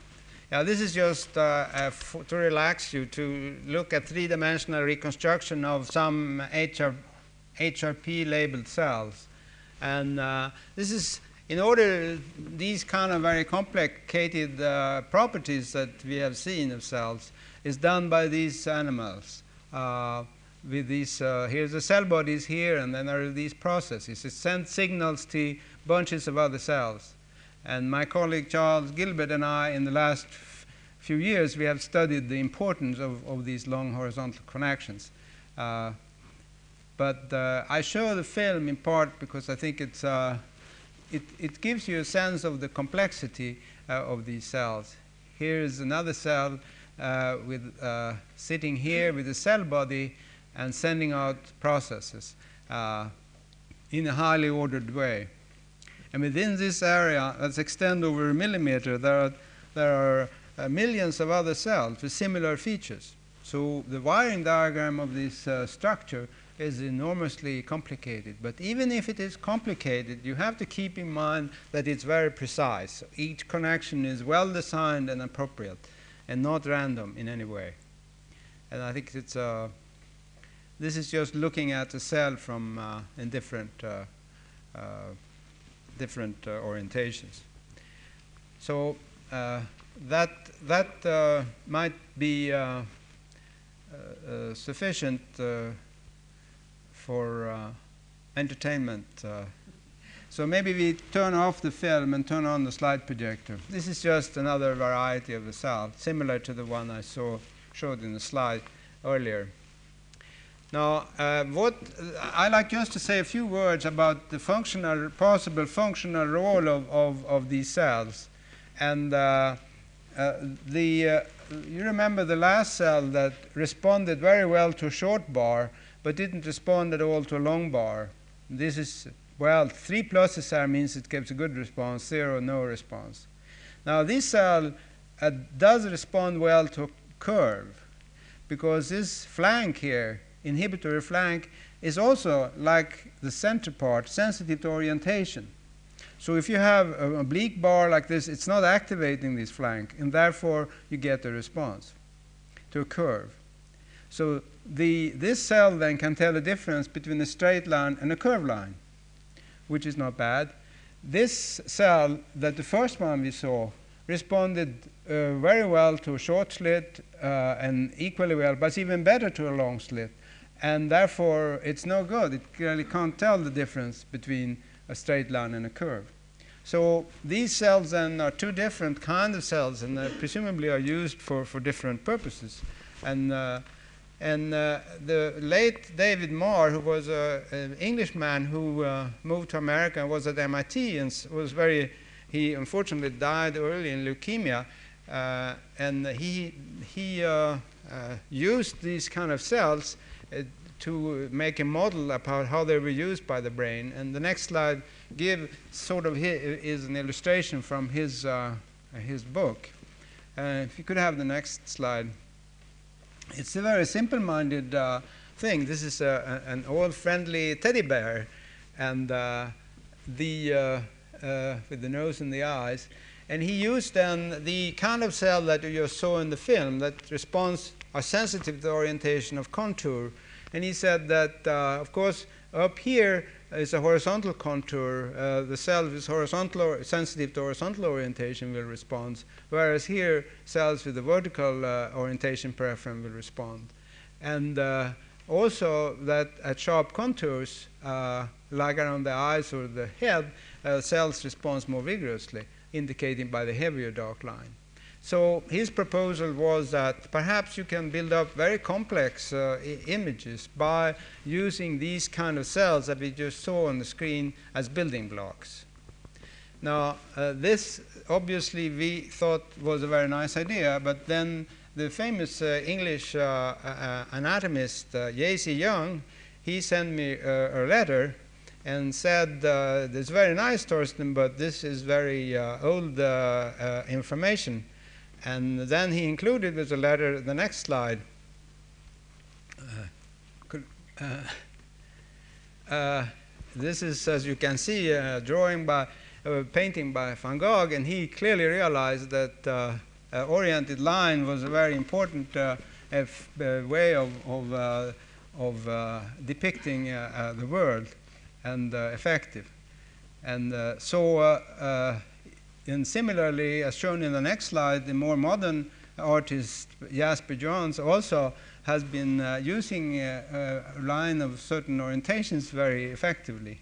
Yeah, this is just uh, f- to relax you to look at three-dimensional reconstruction of some HR, HRP labeled cells, and uh, this is in order these kind of very complicated uh, properties that we have seen of cells is done by these animals. Uh, with these, uh, here's the cell bodies here, and then there are these processes. It sends signals to bunches of other cells. And my colleague Charles Gilbert and I, in the last few years, we have studied the importance of, of these long horizontal connections. Uh, but uh, I show the film in part because I think it's, uh, it, it gives you a sense of the complexity uh, of these cells. Here is another cell uh, with, sitting here with a cell body and sending out processes uh, in a highly ordered way. And within this area, that's extend over a millimeter, there are, there are uh, millions of other cells with similar features. So the wiring diagram of this uh, structure is enormously complicated. But even if it is complicated, you have to keep in mind that it's very precise. Each connection is well designed and appropriate and not random in any way. And I think it's uh, this is just looking at a cell from uh, in different uh, uh different uh, orientations. So uh, that that might be sufficient for entertainment. So maybe we turn off the film and turn on the slide projector. This is just another variety of the cell, similar to the one I saw showed in the slide earlier. Now, uh, what I like just to say a few words about the functional, possible functional role of, of, of these cells. And uh, uh, the, uh, you remember the last cell that responded very well to a short bar, but didn't respond at all to a long bar. This is, well, 3 plus SR means it gives a good response, 0, no response. Now, this cell uh, does respond well to a curve because this flank here inhibitory flank is also like the center part, sensitive to orientation. So if you have an oblique bar like this, it's not activating this flank, and therefore you get a response to a curve. So the, this cell then can tell the difference between a straight line and a curved line, which is not bad. This cell that the first one we saw responded uh, very well to a short slit uh, and equally well, but even better to a long slit and therefore it's no good. It really can't tell the difference between a straight line and a curve. So these cells then are two different kind of cells, and uh, presumably are used for, for different purposes. And uh, and uh, the late David Marr, who was an Englishman who uh, moved to America and was at MIT and was very, he unfortunately died early in leukemia, uh, and he he used these kind of cells to make a model about how they were used by the brain. And the next slide give sort of is an illustration from his, uh, his book. Uh, if you could have the next slide. It's a very simple-minded uh, thing. This is a, a, an old friendly teddy bear, and uh, the uh, with the nose and the eyes. And he used then the kind of cell that you saw in the film that responds are sensitive to the orientation of contour and he said that, uh, of course, up here is a horizontal contour. Uh, the cell with horizontal or sensitive to horizontal orientation will respond, whereas here cells with a vertical uh, orientation preference will respond. And uh, also that at sharp contours, uh, like around the eyes or the head, uh, cells respond more vigorously, indicating by the heavier dark line. So his proposal was that perhaps you can build up very complex uh, images by using these kind of cells that we just saw on the screen as building blocks. Now, uh, this obviously we thought was a very nice idea, but then the famous uh, English uh, uh, anatomist uh. Young, he sent me a letter and said, uh, "This is very nice, Torsten, but this is very old information." And then he included with the letter the next slide. Uh, uh, uh, this is, as you can see, a drawing by, a painting by Van Gogh, and he clearly realized that uh, oriented line was a very important uh, way of, of, of depicting the world and effective. And so and similarly, as shown in the next slide, the more modern artist Jasper Johns also has been uh, using uh, a line of certain orientations very effectively.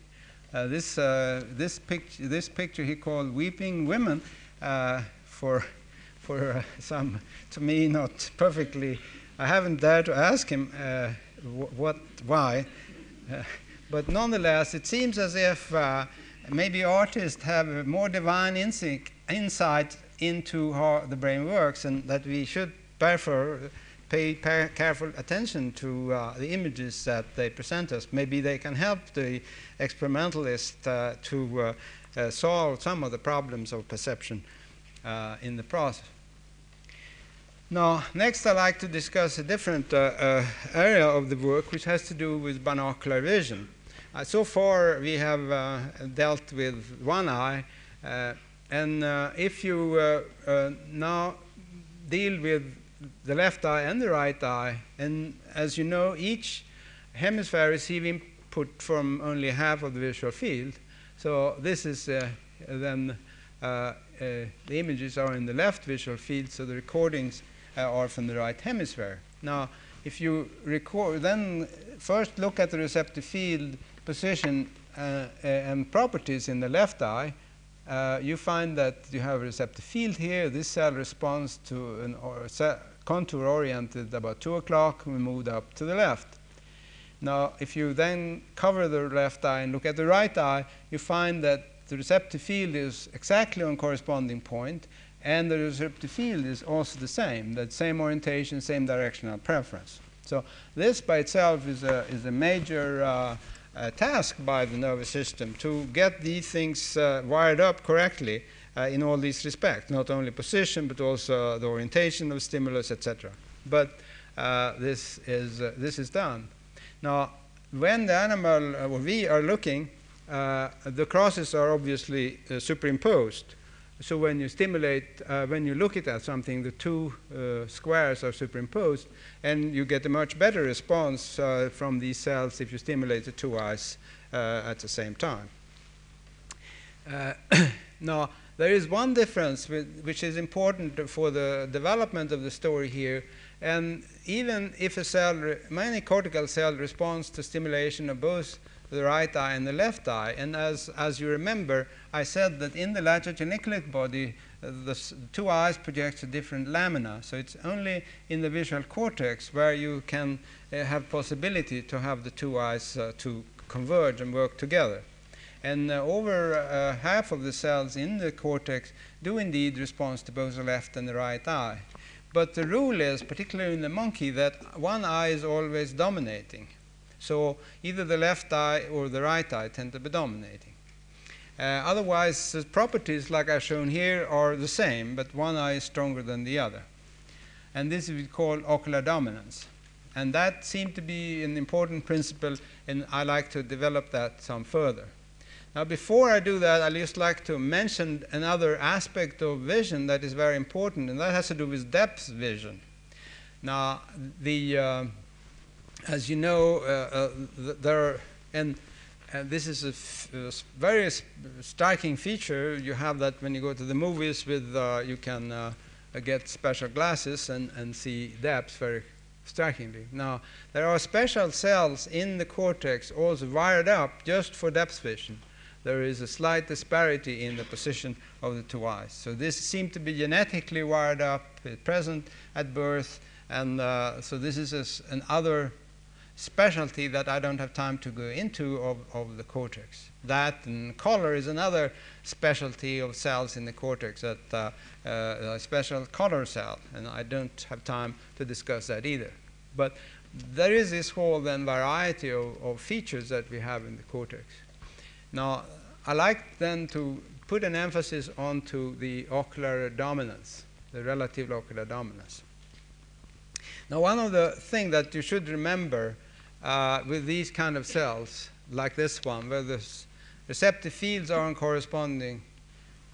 Uh, this, uh, this, picture, this picture he called Weeping Women uh, for, for uh, some, to me, not perfectly. I haven't dared to ask him what, why, but nonetheless, it seems as if maybe artists have a more divine insight into how the brain works and that we should therefore pay careful attention to uh, the images that they present us. Maybe they can help the experimentalist uh, to uh, uh solve some of the problems of perception uh, in the process. Now, next I'd like to discuss a different uh, area of the work which has to do with binocular vision. Uh, so far we have uh, dealt with one eye, uh, and uh, if you uh, uh, now deal with the left eye and the right eye, and as you know, each hemisphere receives input from only half of the visual field. So this is then the images are in the left visual field, so the recordings are from the right hemisphere. Now, if you record, then first look at the receptive field position uh, and properties in the left eye, uh, you find that you have a receptive field here. This cell responds to an or contour oriented about 2 o'clock. We moved up to the left. Now, if you then cover the left eye and look at the right eye, you find that the receptive field is exactly on corresponding point, and the receptive field is also the same, that same orientation, same directional preference. So this by itself is a, is a major uh, task by the nervous system to get these things uh, wired up correctly uh, in all these respects, not only position, but also the orientation of stimulus, etc. But uh, this, is, uh, this is done. Now, when the animal, or we are looking, the crosses are obviously superimposed. So when you stimulate, uh, when you look at something, the two uh, squares are superimposed, and you get a much better response uh, from these cells if you stimulate the two eyes uh, at the same time. Uh, [COUGHS] now, there is one difference with, which is important for the development of the story here, and even if a cell, many cortical cell responds to stimulation of both the right eye and the left eye. And as, as you remember, I said that in the lateral geniculate body, uh, the two eyes project a different lamina. So it's only in the visual cortex where you can uh, have possibility to have the two eyes uh, to converge and work together. And uh, over uh, half of the cells in the cortex do indeed respond to both the left and the right eye. But the rule is, particularly in the monkey, that one eye is always dominating. So either the left eye or the right eye tend to be dominating. Uh, otherwise, the properties, like I've shown here, are the same, but one eye is stronger than the other. And this is called ocular dominance. And that seemed to be an important principle, and I like to develop that some further. Now, before I do that, I'd just like to mention another aspect of vision that is very important, and that has to do with depth vision. Now, the uh, as you know, uh, uh, there are, and, and this is a, very striking feature. You have that when you go to the movies with, uh, you can uh, get special glasses and, and see depth very strikingly. Now, there are special cells in the cortex also wired up just for depth vision. There is a slight disparity in the position of the two eyes. So this seems to be genetically wired up, present at birth, and uh, so this is another specialty that I don't have time to go into of, of the cortex. That and color is another specialty of cells in the cortex, that uh, uh, a special color cell, and I don't have time to discuss that either. But there is this whole then variety of, of features that we have in the cortex. Now, I like then to put an emphasis onto the ocular dominance, the relative ocular dominance. Now, one of the things that you should remember uh, with these kind of cells, like this one, where the receptive fields are on corresponding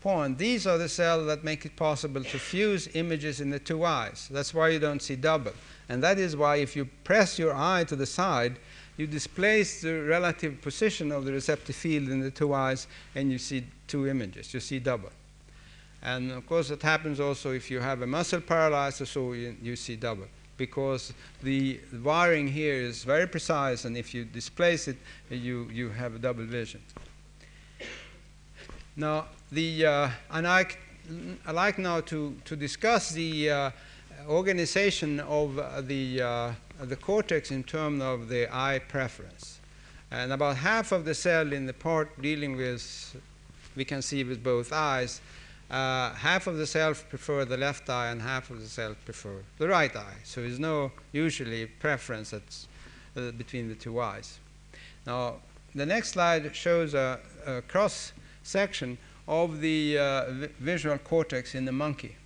point, these are the cells that make it possible to fuse images in the two eyes. That's why you don't see double. And that is why if you press your eye to the side, you displace the relative position of the receptive field in the two eyes and you see two images. You see double. And of course, it happens also if you have a muscle paralysis so, you, you see double because the wiring here is very precise, and if you displace it, you, you have a double vision. Now, the, uh, and I, I like now to, to discuss the uh, organization of uh, the, uh, the cortex in terms of the eye preference. And about half of the cell in the part dealing with, we can see with both eyes, uh, half of the self prefer the left eye and half of the self prefer the right eye. So there's no usually preference uh, between the two eyes. Now, the next slide shows a, a cross section of the uh, visual cortex in the monkey.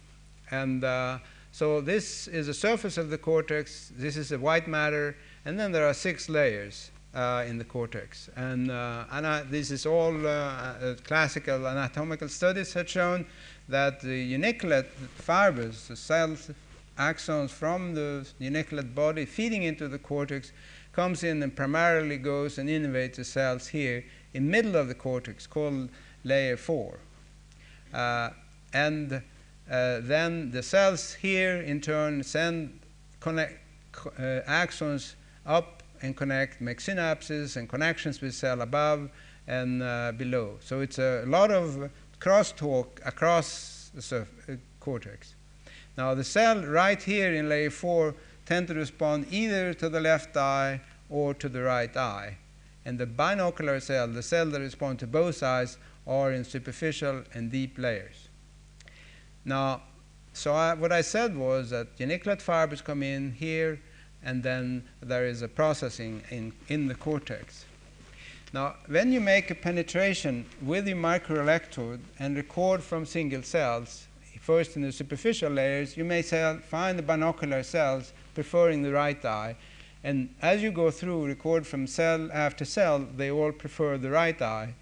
And uh, So this is the surface of the cortex. This is the white matter, and then there are six layers uh, in the cortex. And, uh, and this is all uh, uh, classical anatomical studies have shown that the geniculate fibers, the cell axons from the geniculate body feeding into the cortex, comes in and primarily goes and innervates the cells here in middle of the cortex called layer 4. Uh, and uh, then the cells here in turn send connect, axons up and connect, make synapses and connections with cell above and uh, below. So it's a lot of crosstalk across the surf- uh, cortex. Now the cell right here in layer 4 tend to respond either to the left eye or to the right eye. And the binocular cell, the cell that responds to both eyes, are in superficial and deep layers. Now, so I, what I said was that geniculate fibers come in here, and then there is a processing in, in the cortex. Now, when you make a penetration with the microelectrode and record from single cells, first in the superficial layers, you may find the binocular cells preferring the right eye. And as you go through, record from cell after cell, they all prefer the right eye.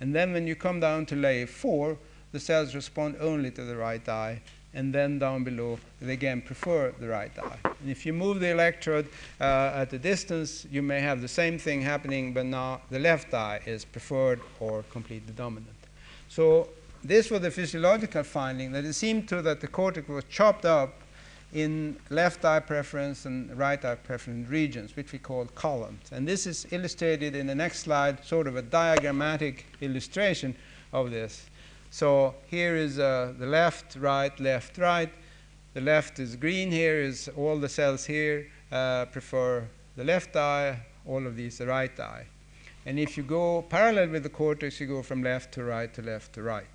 And then when you come down to layer 4, the cells respond only to the right eye, and then down below they again prefer the right eye. And if you move the electrode uh, at a distance, you may have the same thing happening, but now the left eye is preferred or completely dominant. So this was the physiological finding that it seemed to that the cortex was chopped up in left eye preference and right eye preference regions, which we call columns. And this is illustrated in the next slide, sort of a diagrammatic illustration of this. So here is uh, the left, right, left, right. The left is green here, is all the cells here uh, prefer the left eye, all of these the right eye. And if you go parallel with the cortex, you go from left to right to left to right.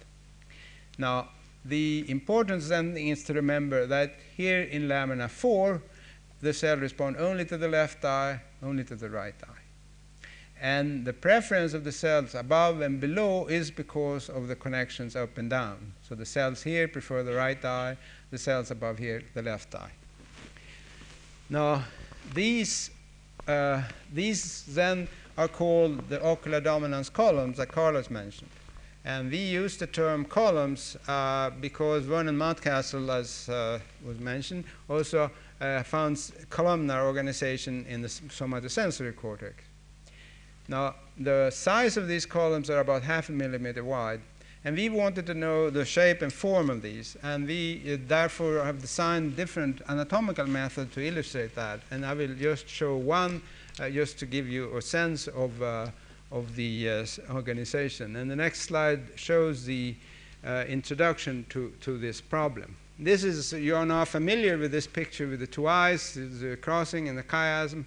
Now, the importance then is to remember that here in lamina 4, the cell respond only to the left eye, only to the right eye. And the preference of the cells above and below is because of the connections up and down. So the cells here prefer the right eye, the cells above here the left eye. Now, these, uh, these then are called the ocular dominance columns that Carlos mentioned. And we use the term columns uh, because Vernon Mountcastle, as uh, was mentioned, also uh, found columnar organization in the somatosensory cortex. Now, the size of these columns are about half a millimeter wide, and we wanted to know the shape and form of these, and we uh, therefore have designed different anatomical methods to illustrate that. And I will just show one, uh, just to give you a sense of uh, of the uh, organization. And the next slide shows the uh, introduction to, to this problem. This is, you are now familiar with this picture with the two eyes, the crossing and the chiasm,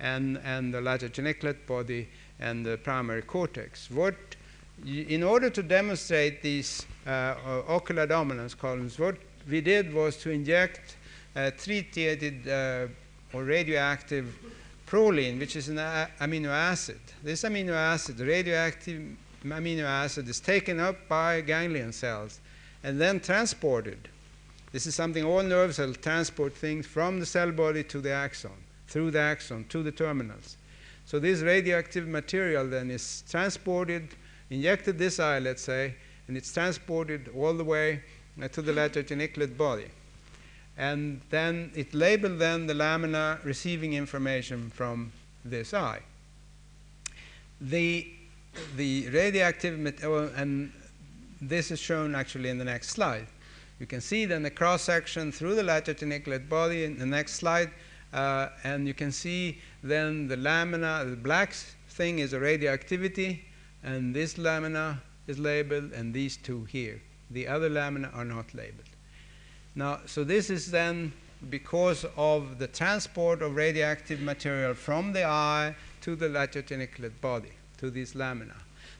and, and the geniculate body and the primary cortex. What, in order to demonstrate these uh, ocular dominance columns, what we did was to inject uh, treated uh, or radioactive proline, which is an amino acid. This amino acid, radioactive amino acid, is taken up by ganglion cells and then transported. This is something all nerve cells transport things from the cell body to the axon, through the axon to the terminals. So this radioactive material then is transported, injected this eye, let's say, and it's transported all the way uh, to the geniculate body and then it labeled then the lamina receiving information from this eye. The, the radioactive material, and this is shown actually in the next slide. You can see then the cross section through the geniculate body in the next slide, uh, and you can see then the lamina, the black thing is a radioactivity, and this lamina is labeled, and these two here. The other lamina are not labeled. Now, so this is then because of the transport of radioactive material from the eye to the lateral geniculate body, to this lamina.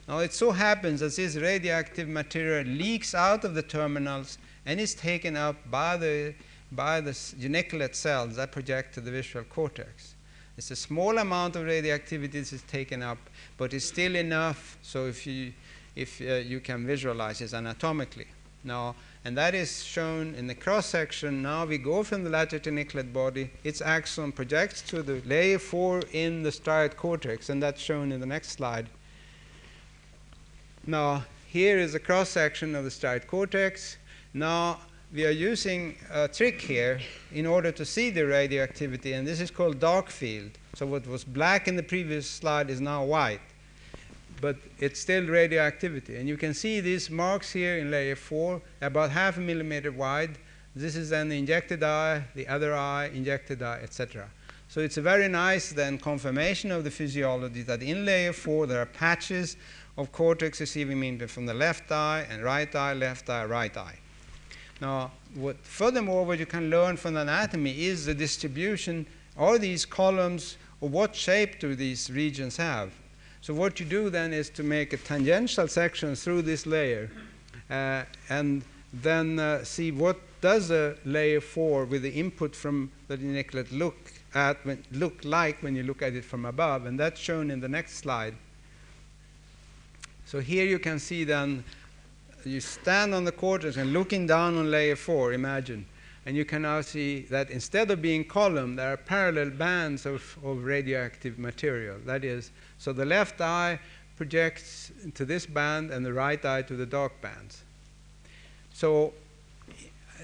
Now, it so happens that this radioactive material leaks out of the terminals and is taken up by the, by the geniculate cells that project to the visual cortex. It's a small amount of radioactivity that is taken up, but it's still enough so if you, if, uh, you can visualize it anatomically. Now, and that is shown in the cross section. Now we go from the lateral geniculate body, its axon projects to the layer 4 in the striate cortex, and that's shown in the next slide. Now, here is a cross section of the striate cortex. Now, we are using a trick here in order to see the radioactivity, and this is called dark field. So, what was black in the previous slide is now white, but it's still radioactivity. And you can see these marks here in layer 4, about half a millimeter wide. This is then the injected eye, the other eye, injected eye, etc. So, it's a very nice then confirmation of the physiology that in layer 4 there are patches of cortex receiving media from the left eye and right eye, left eye, right eye. Now, what, furthermore, what you can learn from the anatomy is the distribution, all these columns, or what shape do these regions have. So what you do then is to make a tangential section through this layer, uh, and then uh, see what does a layer 4 with the input from the geniculate look at when, look like when you look at it from above, and that's shown in the next slide. So here you can see then you stand on the cortex and looking down on layer 4, imagine, and you can now see that instead of being column, there are parallel bands of, of radioactive material. That is, so the left eye projects to this band and the right eye to the dark bands. So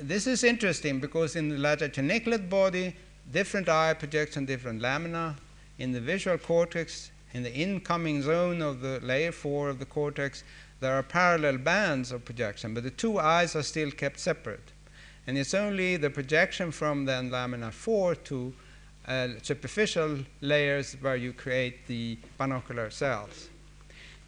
this is interesting because in the lateral geniculate body, different eye projects on different lamina. In the visual cortex, in the incoming zone of the layer 4 of the cortex, there are parallel bands of projection, but the two eyes are still kept separate. And it's only the projection from then lamina 4 to uh, superficial layers where you create the binocular cells.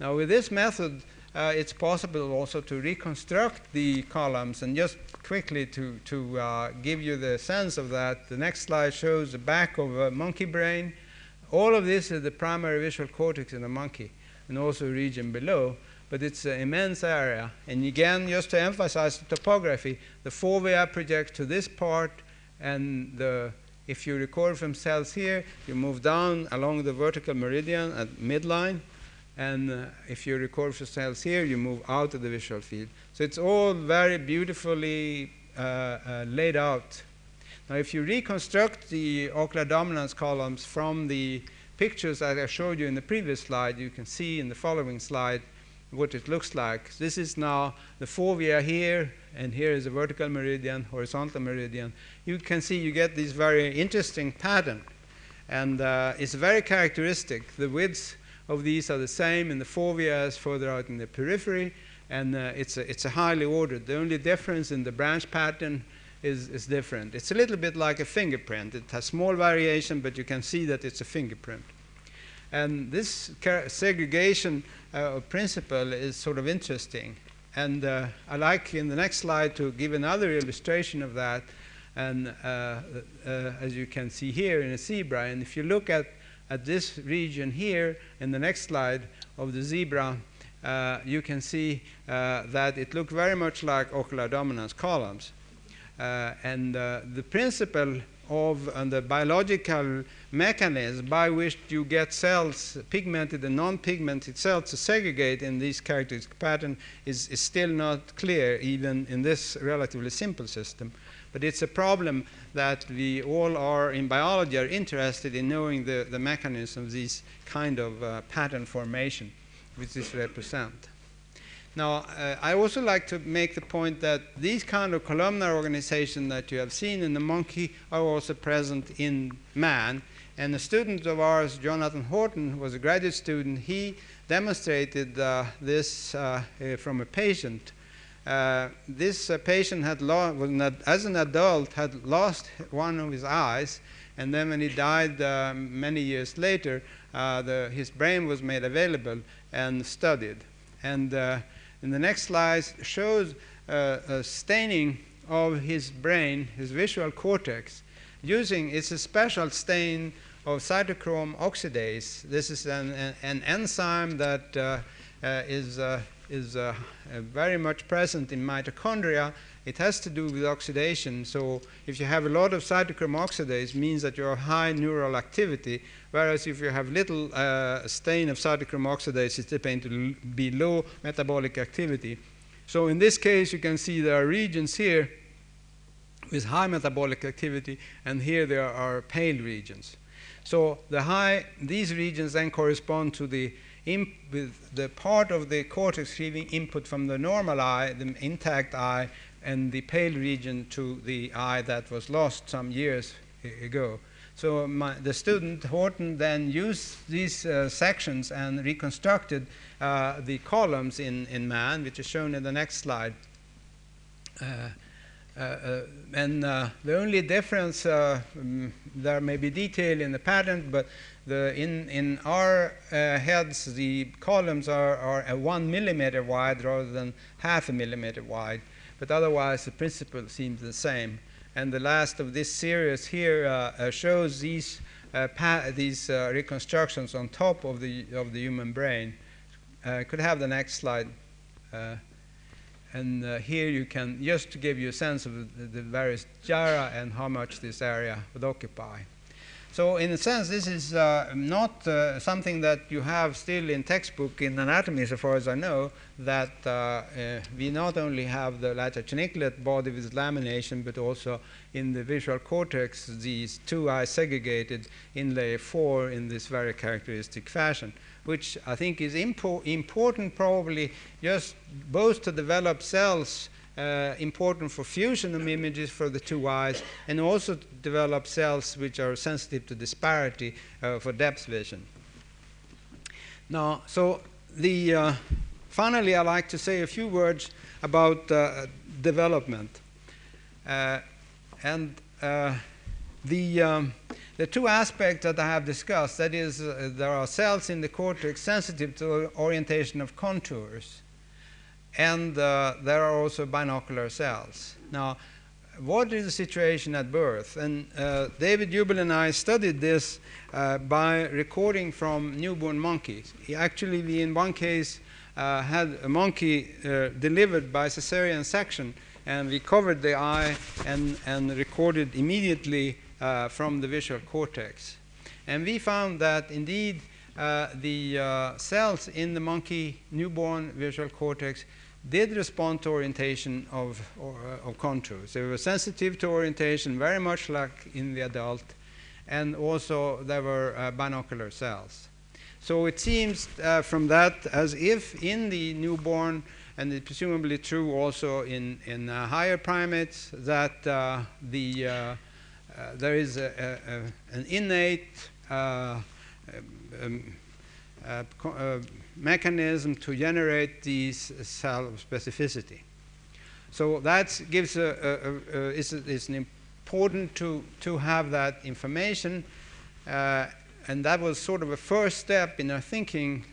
Now, with this method, uh, it's possible also to reconstruct the columns and just quickly to, to uh, give you the sense of that, the next slide shows the back of a monkey brain all of this is the primary visual cortex in the monkey and also region below, but it's an immense area. And again, just to emphasize the topography, the fovea projects to this part, and the, if you record from cells here, you move down along the vertical meridian at midline, and uh, if you record from cells here, you move out of the visual field. So it's all very beautifully uh, uh, laid out now, if you reconstruct the ocular dominance columns from the pictures that I showed you in the previous slide, you can see in the following slide what it looks like. This is now the fovea here, and here is a vertical meridian, horizontal meridian. You can see you get this very interesting pattern, and uh, it's very characteristic. The widths of these are the same in the fovea as further out in the periphery, and uh, it's, a, it's a highly ordered. The only difference in the branch pattern is, is different. It's a little bit like a fingerprint. It has small variation, but you can see that it's a fingerprint. And this segregation uh, principle is sort of interesting. And uh, I like in the next slide to give another illustration of that. And uh, uh as you can see here in a zebra, and if you look at, at this region here in the next slide of the zebra, uh, you can see uh, that it looks very much like ocular dominance columns. Uh, and uh, the principle of and the biological mechanism by which you get cells, pigmented and non-pigmented cells, to segregate in this characteristic pattern is, is still not clear, even in this relatively simple system. But it's a problem that we all are in biology are interested in knowing the, the mechanism of this kind of uh, pattern formation, which this represent. Now, uh, I also like to make the point that these kind of columnar organization that you have seen in the monkey are also present in man. And a student of ours, Jonathan Horton, who was a graduate student, he demonstrated uh, this uh, uh from a patient. Uh, this uh, patient had lost, as an adult, had lost one of his eyes, and then when he died many years later, the, his brain was made available and studied. And and the next slide shows uh, a staining of his brain, his visual cortex, using it's a special stain of cytochrome oxidase. This is an, an, an enzyme that uh, uh, is uh, is uh, uh, very much present in mitochondria. It has to do with oxidation. So if you have a lot of cytochrome oxidase, means that you have high neural activity. Whereas if you have little uh, stain of cytochrome oxidase, it's going to be low metabolic activity. So in this case, you can see there are regions here with high metabolic activity, and here there are pale regions. So the high, these regions then correspond to the with the part of the cortex receiving input from the normal eye, the intact eye, and the pale region to the eye that was lost some years ago. So my, the student Horton then used these uh, sections and reconstructed uh, the columns in, in man, which is shown in the next slide. Uh, uh, uh and uh, the only difference, um, there may be detail in the pattern, but the, in, in our heads, the columns are, are one millimeter wide rather than half a millimeter wide, but otherwise the principle seems the same. And the last of this series here uh, shows these, uh, these uh, reconstructions on top of the, of the human brain. could have the next slide. And uh, here you can, just to give you a sense of the, the various gyra and how much this area would occupy. So in a sense, this is uh, not uh, something that you have still in textbook in anatomy, so far as I know, that uh, uh we not only have the geniculate body with lamination, but also in the visual cortex, these two eyes segregated in layer four in this very characteristic fashion, which I think is impo important probably just both to develop cells uh, important for fusion of images for the two eyes and also to develop cells which are sensitive to disparity uh, for depth vision. Now, so the uh, finally, I'd like to say a few words about uh, development. Uh, and uh, the, um, the two aspects that I have discussed, that is, there are cells in the cortex sensitive to orientation of contours and uh, there are also binocular cells. Now, what is the situation at birth? And uh, David Hubel and I studied this uh, by recording from newborn monkeys. Actually, we in one case uh, had a monkey uh, delivered by cesarean section, and we covered the eye and, and recorded immediately uh, from the visual cortex. And we found that indeed the cells in the monkey newborn visual cortex did respond to orientation of, or, uh, of contours. They were sensitive to orientation, very much like in the adult, and also there were uh, binocular cells. So it seems uh, from that as if in the newborn, and it's presumably true also in, in uh, higher primates, that uh, the, uh, there is a, a, a, an innate um, mechanism to generate these cell specificity. So that gives a, a, a, it's, it's important to, to have that information. Uh, and that was sort of a first step in our thinking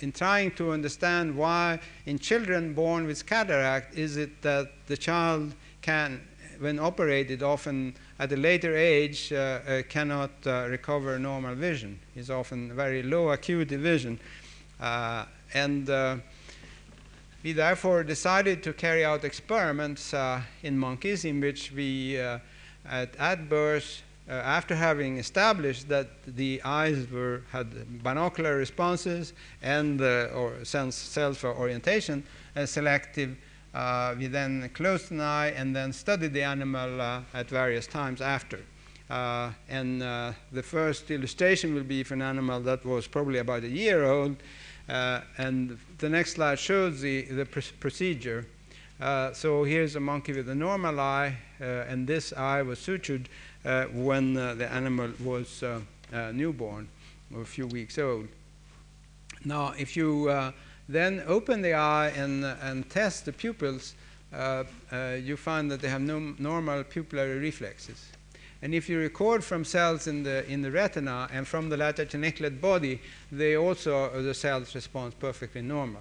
in trying to understand why in children born with cataract is it that the child can, when operated, often at a later age uh, uh, cannot uh, recover normal vision. Is often very low acuity vision. Uh, and uh, we therefore decided to carry out experiments uh, in monkeys in which we, at, at birth, uh, after having established that the eyes were, had binocular responses and uh, or sense cells for orientation uh, selective, we then closed an eye and then studied the animal at various times after. and the first illustration will be for an animal that was probably about a year old, uh, and the next slide shows the, the pr procedure. Uh, so here's a monkey with a normal eye, uh, and this eye was sutured uh, when uh, the animal was uh, newborn, or a few weeks old. Now, if you then open the eye and, and test the pupils, you find that they have no normal pupillary reflexes. And if you record from cells in the, in the retina and from the lateral geniculate body, they also, the cells respond perfectly normal.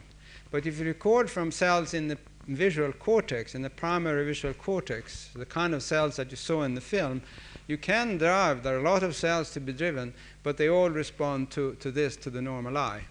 But if you record from cells in the visual cortex, in the primary visual cortex, the kind of cells that you saw in the film, you can drive, there are a lot of cells to be driven, but they all respond to, to this, to the normal eye.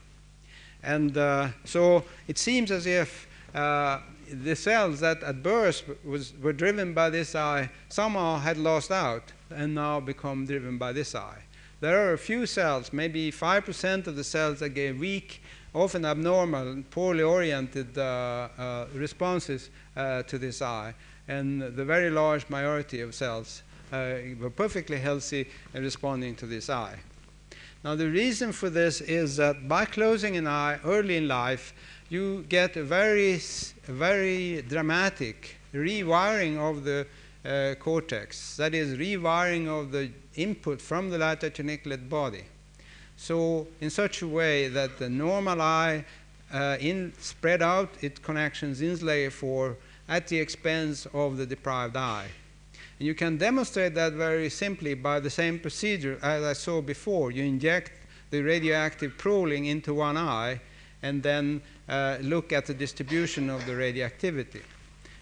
And uh, so it seems as if uh, the cells that at birth was, were driven by this eye somehow had lost out and now become driven by this eye. There are a few cells, maybe 5% of the cells that gave weak often abnormal, poorly oriented uh, uh, responses uh, to this eye. And the very large majority of cells uh, were perfectly healthy and responding to this eye. Now, the reason for this is that by closing an eye early in life, you get a very, very dramatic rewiring of the uh, cortex, that is, rewiring of the input from the light geniculate body. So, in such a way that the normal eye uh, in spread out its connections in layer 4 at the expense of the deprived eye. And you can demonstrate that very simply by the same procedure as I saw before. You inject the radioactive proline into one eye and then uh, look at the distribution of the radioactivity.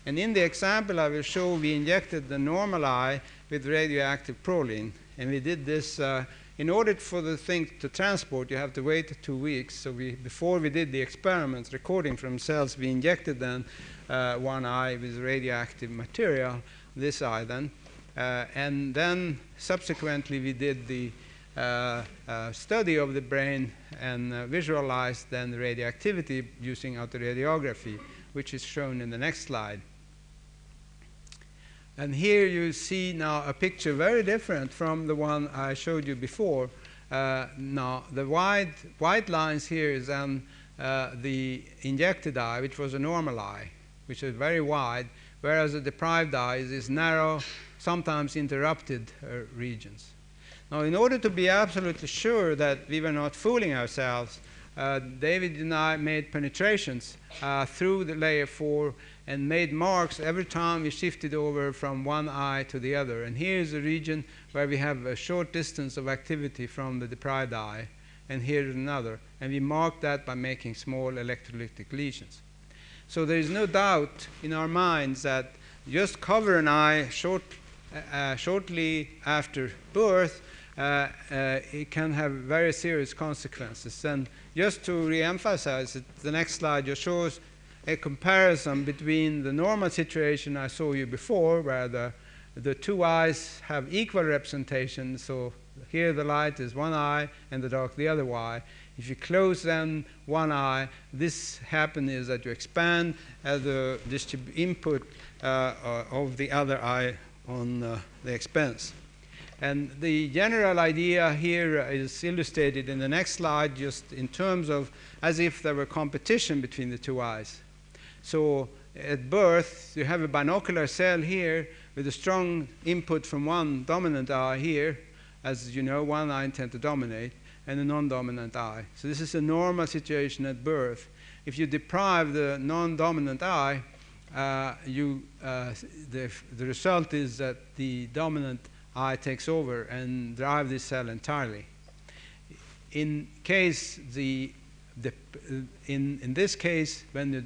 And in the example I will show, we injected the normal eye with radioactive proline, and we did this. Uh, in order for the thing to transport, you have to wait two weeks. So we, before we did the experiments, recording from cells, we injected then uh, one eye with radioactive material, this eye then, uh, and then subsequently we did the study of the brain and uh, visualized then the radioactivity using autoradiography, which is shown in the next slide. And here you see now a picture very different from the one I showed you before. Uh, now, the white, white lines here is um, uh, the injected eye, which was a normal eye, which is very wide, whereas the deprived eye is narrow, sometimes interrupted uh, regions. Now, in order to be absolutely sure that we were not fooling ourselves, uh, David and I made penetrations uh, through the layer 4 and made marks every time we shifted over from one eye to the other. And here's a region where we have a short distance of activity from the deprived eye, and here's another. And we mark that by making small electrolytic lesions. So there is no doubt in our minds that just cover an eye short, uh, shortly after birth, uh, uh, it can have very serious consequences. And just to re-emphasize it, the next slide just shows a comparison between the normal situation I saw you before, where the, the two eyes have equal representation. So here the light is one eye and the dark the other eye. If you close then one eye, this happens is that you expand the input uh, uh, of the other eye on uh, the expense. And the general idea here is illustrated in the next slide, just in terms of as if there were competition between the two eyes. So at birth, you have a binocular cell here with a strong input from one dominant eye here. As you know, one eye tends to dominate, and a non dominant eye. So this is a normal situation at birth. If you deprive the non dominant eye, uh, you, uh, the, the result is that the dominant eye takes over and drive this cell entirely. In case the, the in, in this case, when the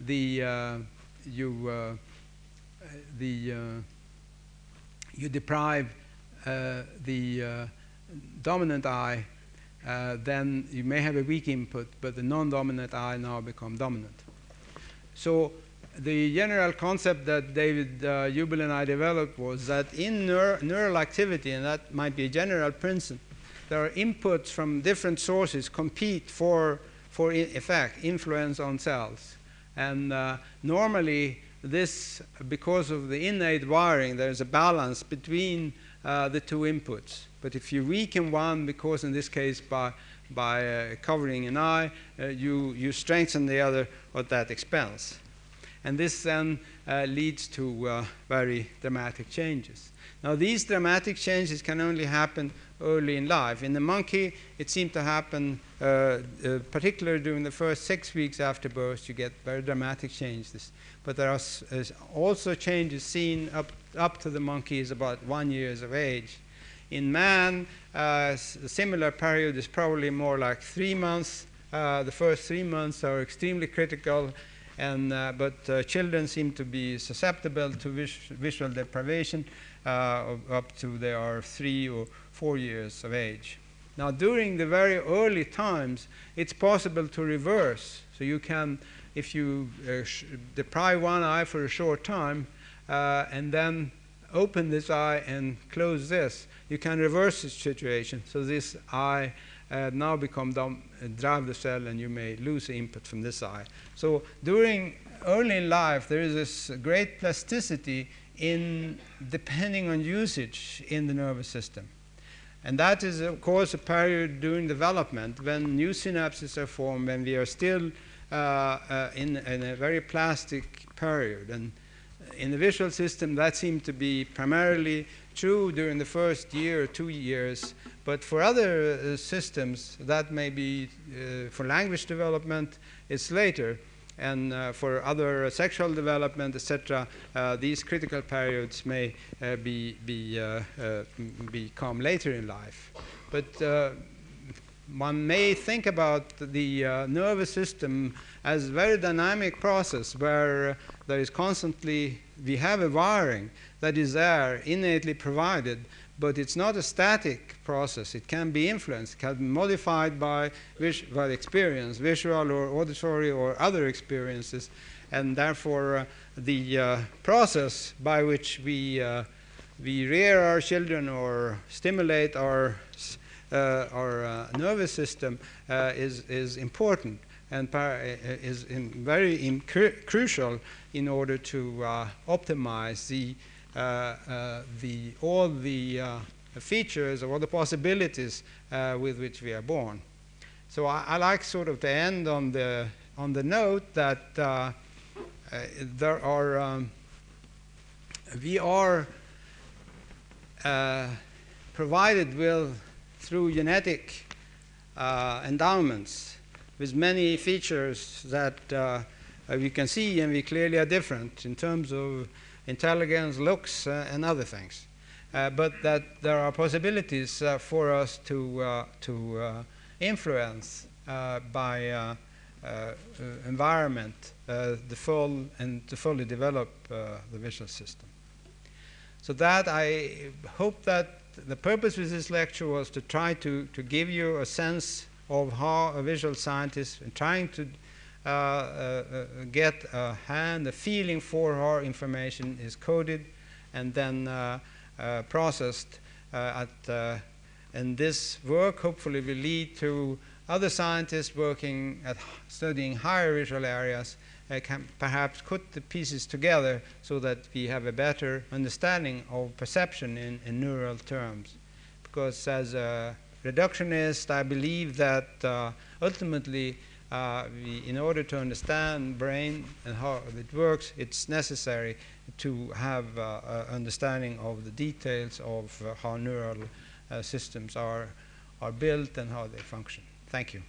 the uh, you uh, the uh, you deprive the dominant eye, then you may have a weak input, but the non-dominant eye now become dominant. So the general concept that David uh, and I developed was that in neur neural activity, and that might be a general principle, there are inputs from different sources compete for, for effect, influence on cells. And uh, normally, this, because of the innate wiring, there's a balance between uh, the two inputs. But if you weaken one, because in this case by, by uh, covering an eye, uh, you, you strengthen the other at that expense. And this then uh, leads to uh, very dramatic changes. Now, these dramatic changes can only happen early in life. In the monkey, it seemed to happen, uh, uh, particularly during the first six weeks after birth, you get very dramatic changes. But there are also changes seen up, up to the monkey is about one years of age. In man, uh, a similar period is probably more like three months. Uh, the first three months are extremely critical, and, uh, but uh, children seem to be susceptible to vis visual deprivation up to they are three or four years of age. Now, during the very early times, it's possible to reverse. So you can, if you uh, deprive one eye for a short time uh, and then open this eye and close this, you can reverse the situation. So this eye uh, now become dom- uh, drive the cell and you may lose input from this eye. So during early life there is this great plasticity in depending on usage in the nervous system. And that is, of course, a period during development when new synapses are formed, when we are still uh, uh, in, in, a very plastic period. And in the visual system, that seemed to be primarily true during the first year or two years. But for other uh, systems, that may be uh, for language development, it's later and uh, for other sexual development, etc., uh, these critical periods may uh, be, be uh, uh, become later in life. But one may think about the nervous system as a very dynamic process where there is constantly, we have a wiring that is there, innately provided, but it's not a static process. It can be influenced, can be modified by, vis- by experience, visual or auditory or other experiences, and therefore uh, the uh, process by which we uh, we rear our children or stimulate our uh, our uh, nervous system uh, is is important and is in very in cru- crucial in order to optimize the uh, uh, the, all the uh, features or all the possibilities with which we are born. So I, I, like sort of to end on the, on the note that there are, um, we are provided with through genetic uh, endowments with many features that uh, we can see and we clearly are different in terms of intelligence, looks, uh, and other things. Uh, but that there are possibilities uh, for us to, to influence by environment the full and to fully develop the visual system. So that I hope that the purpose of this lecture was to try to, to give you a sense of how a visual scientist trying to uh, uh, uh, get a hand, a feeling for how information is coded and then processed at and this work hopefully will lead to other scientists working at studying higher visual areas uh, can perhaps put the pieces together so that we have a better understanding of perception in, in neural terms. Because as a reductionist, I believe that uh, ultimately uh, we, in order to understand brain and how it works, it's necessary to have uh, understanding of the details of uh, how neural uh, systems are, are built and how they function. Thank you.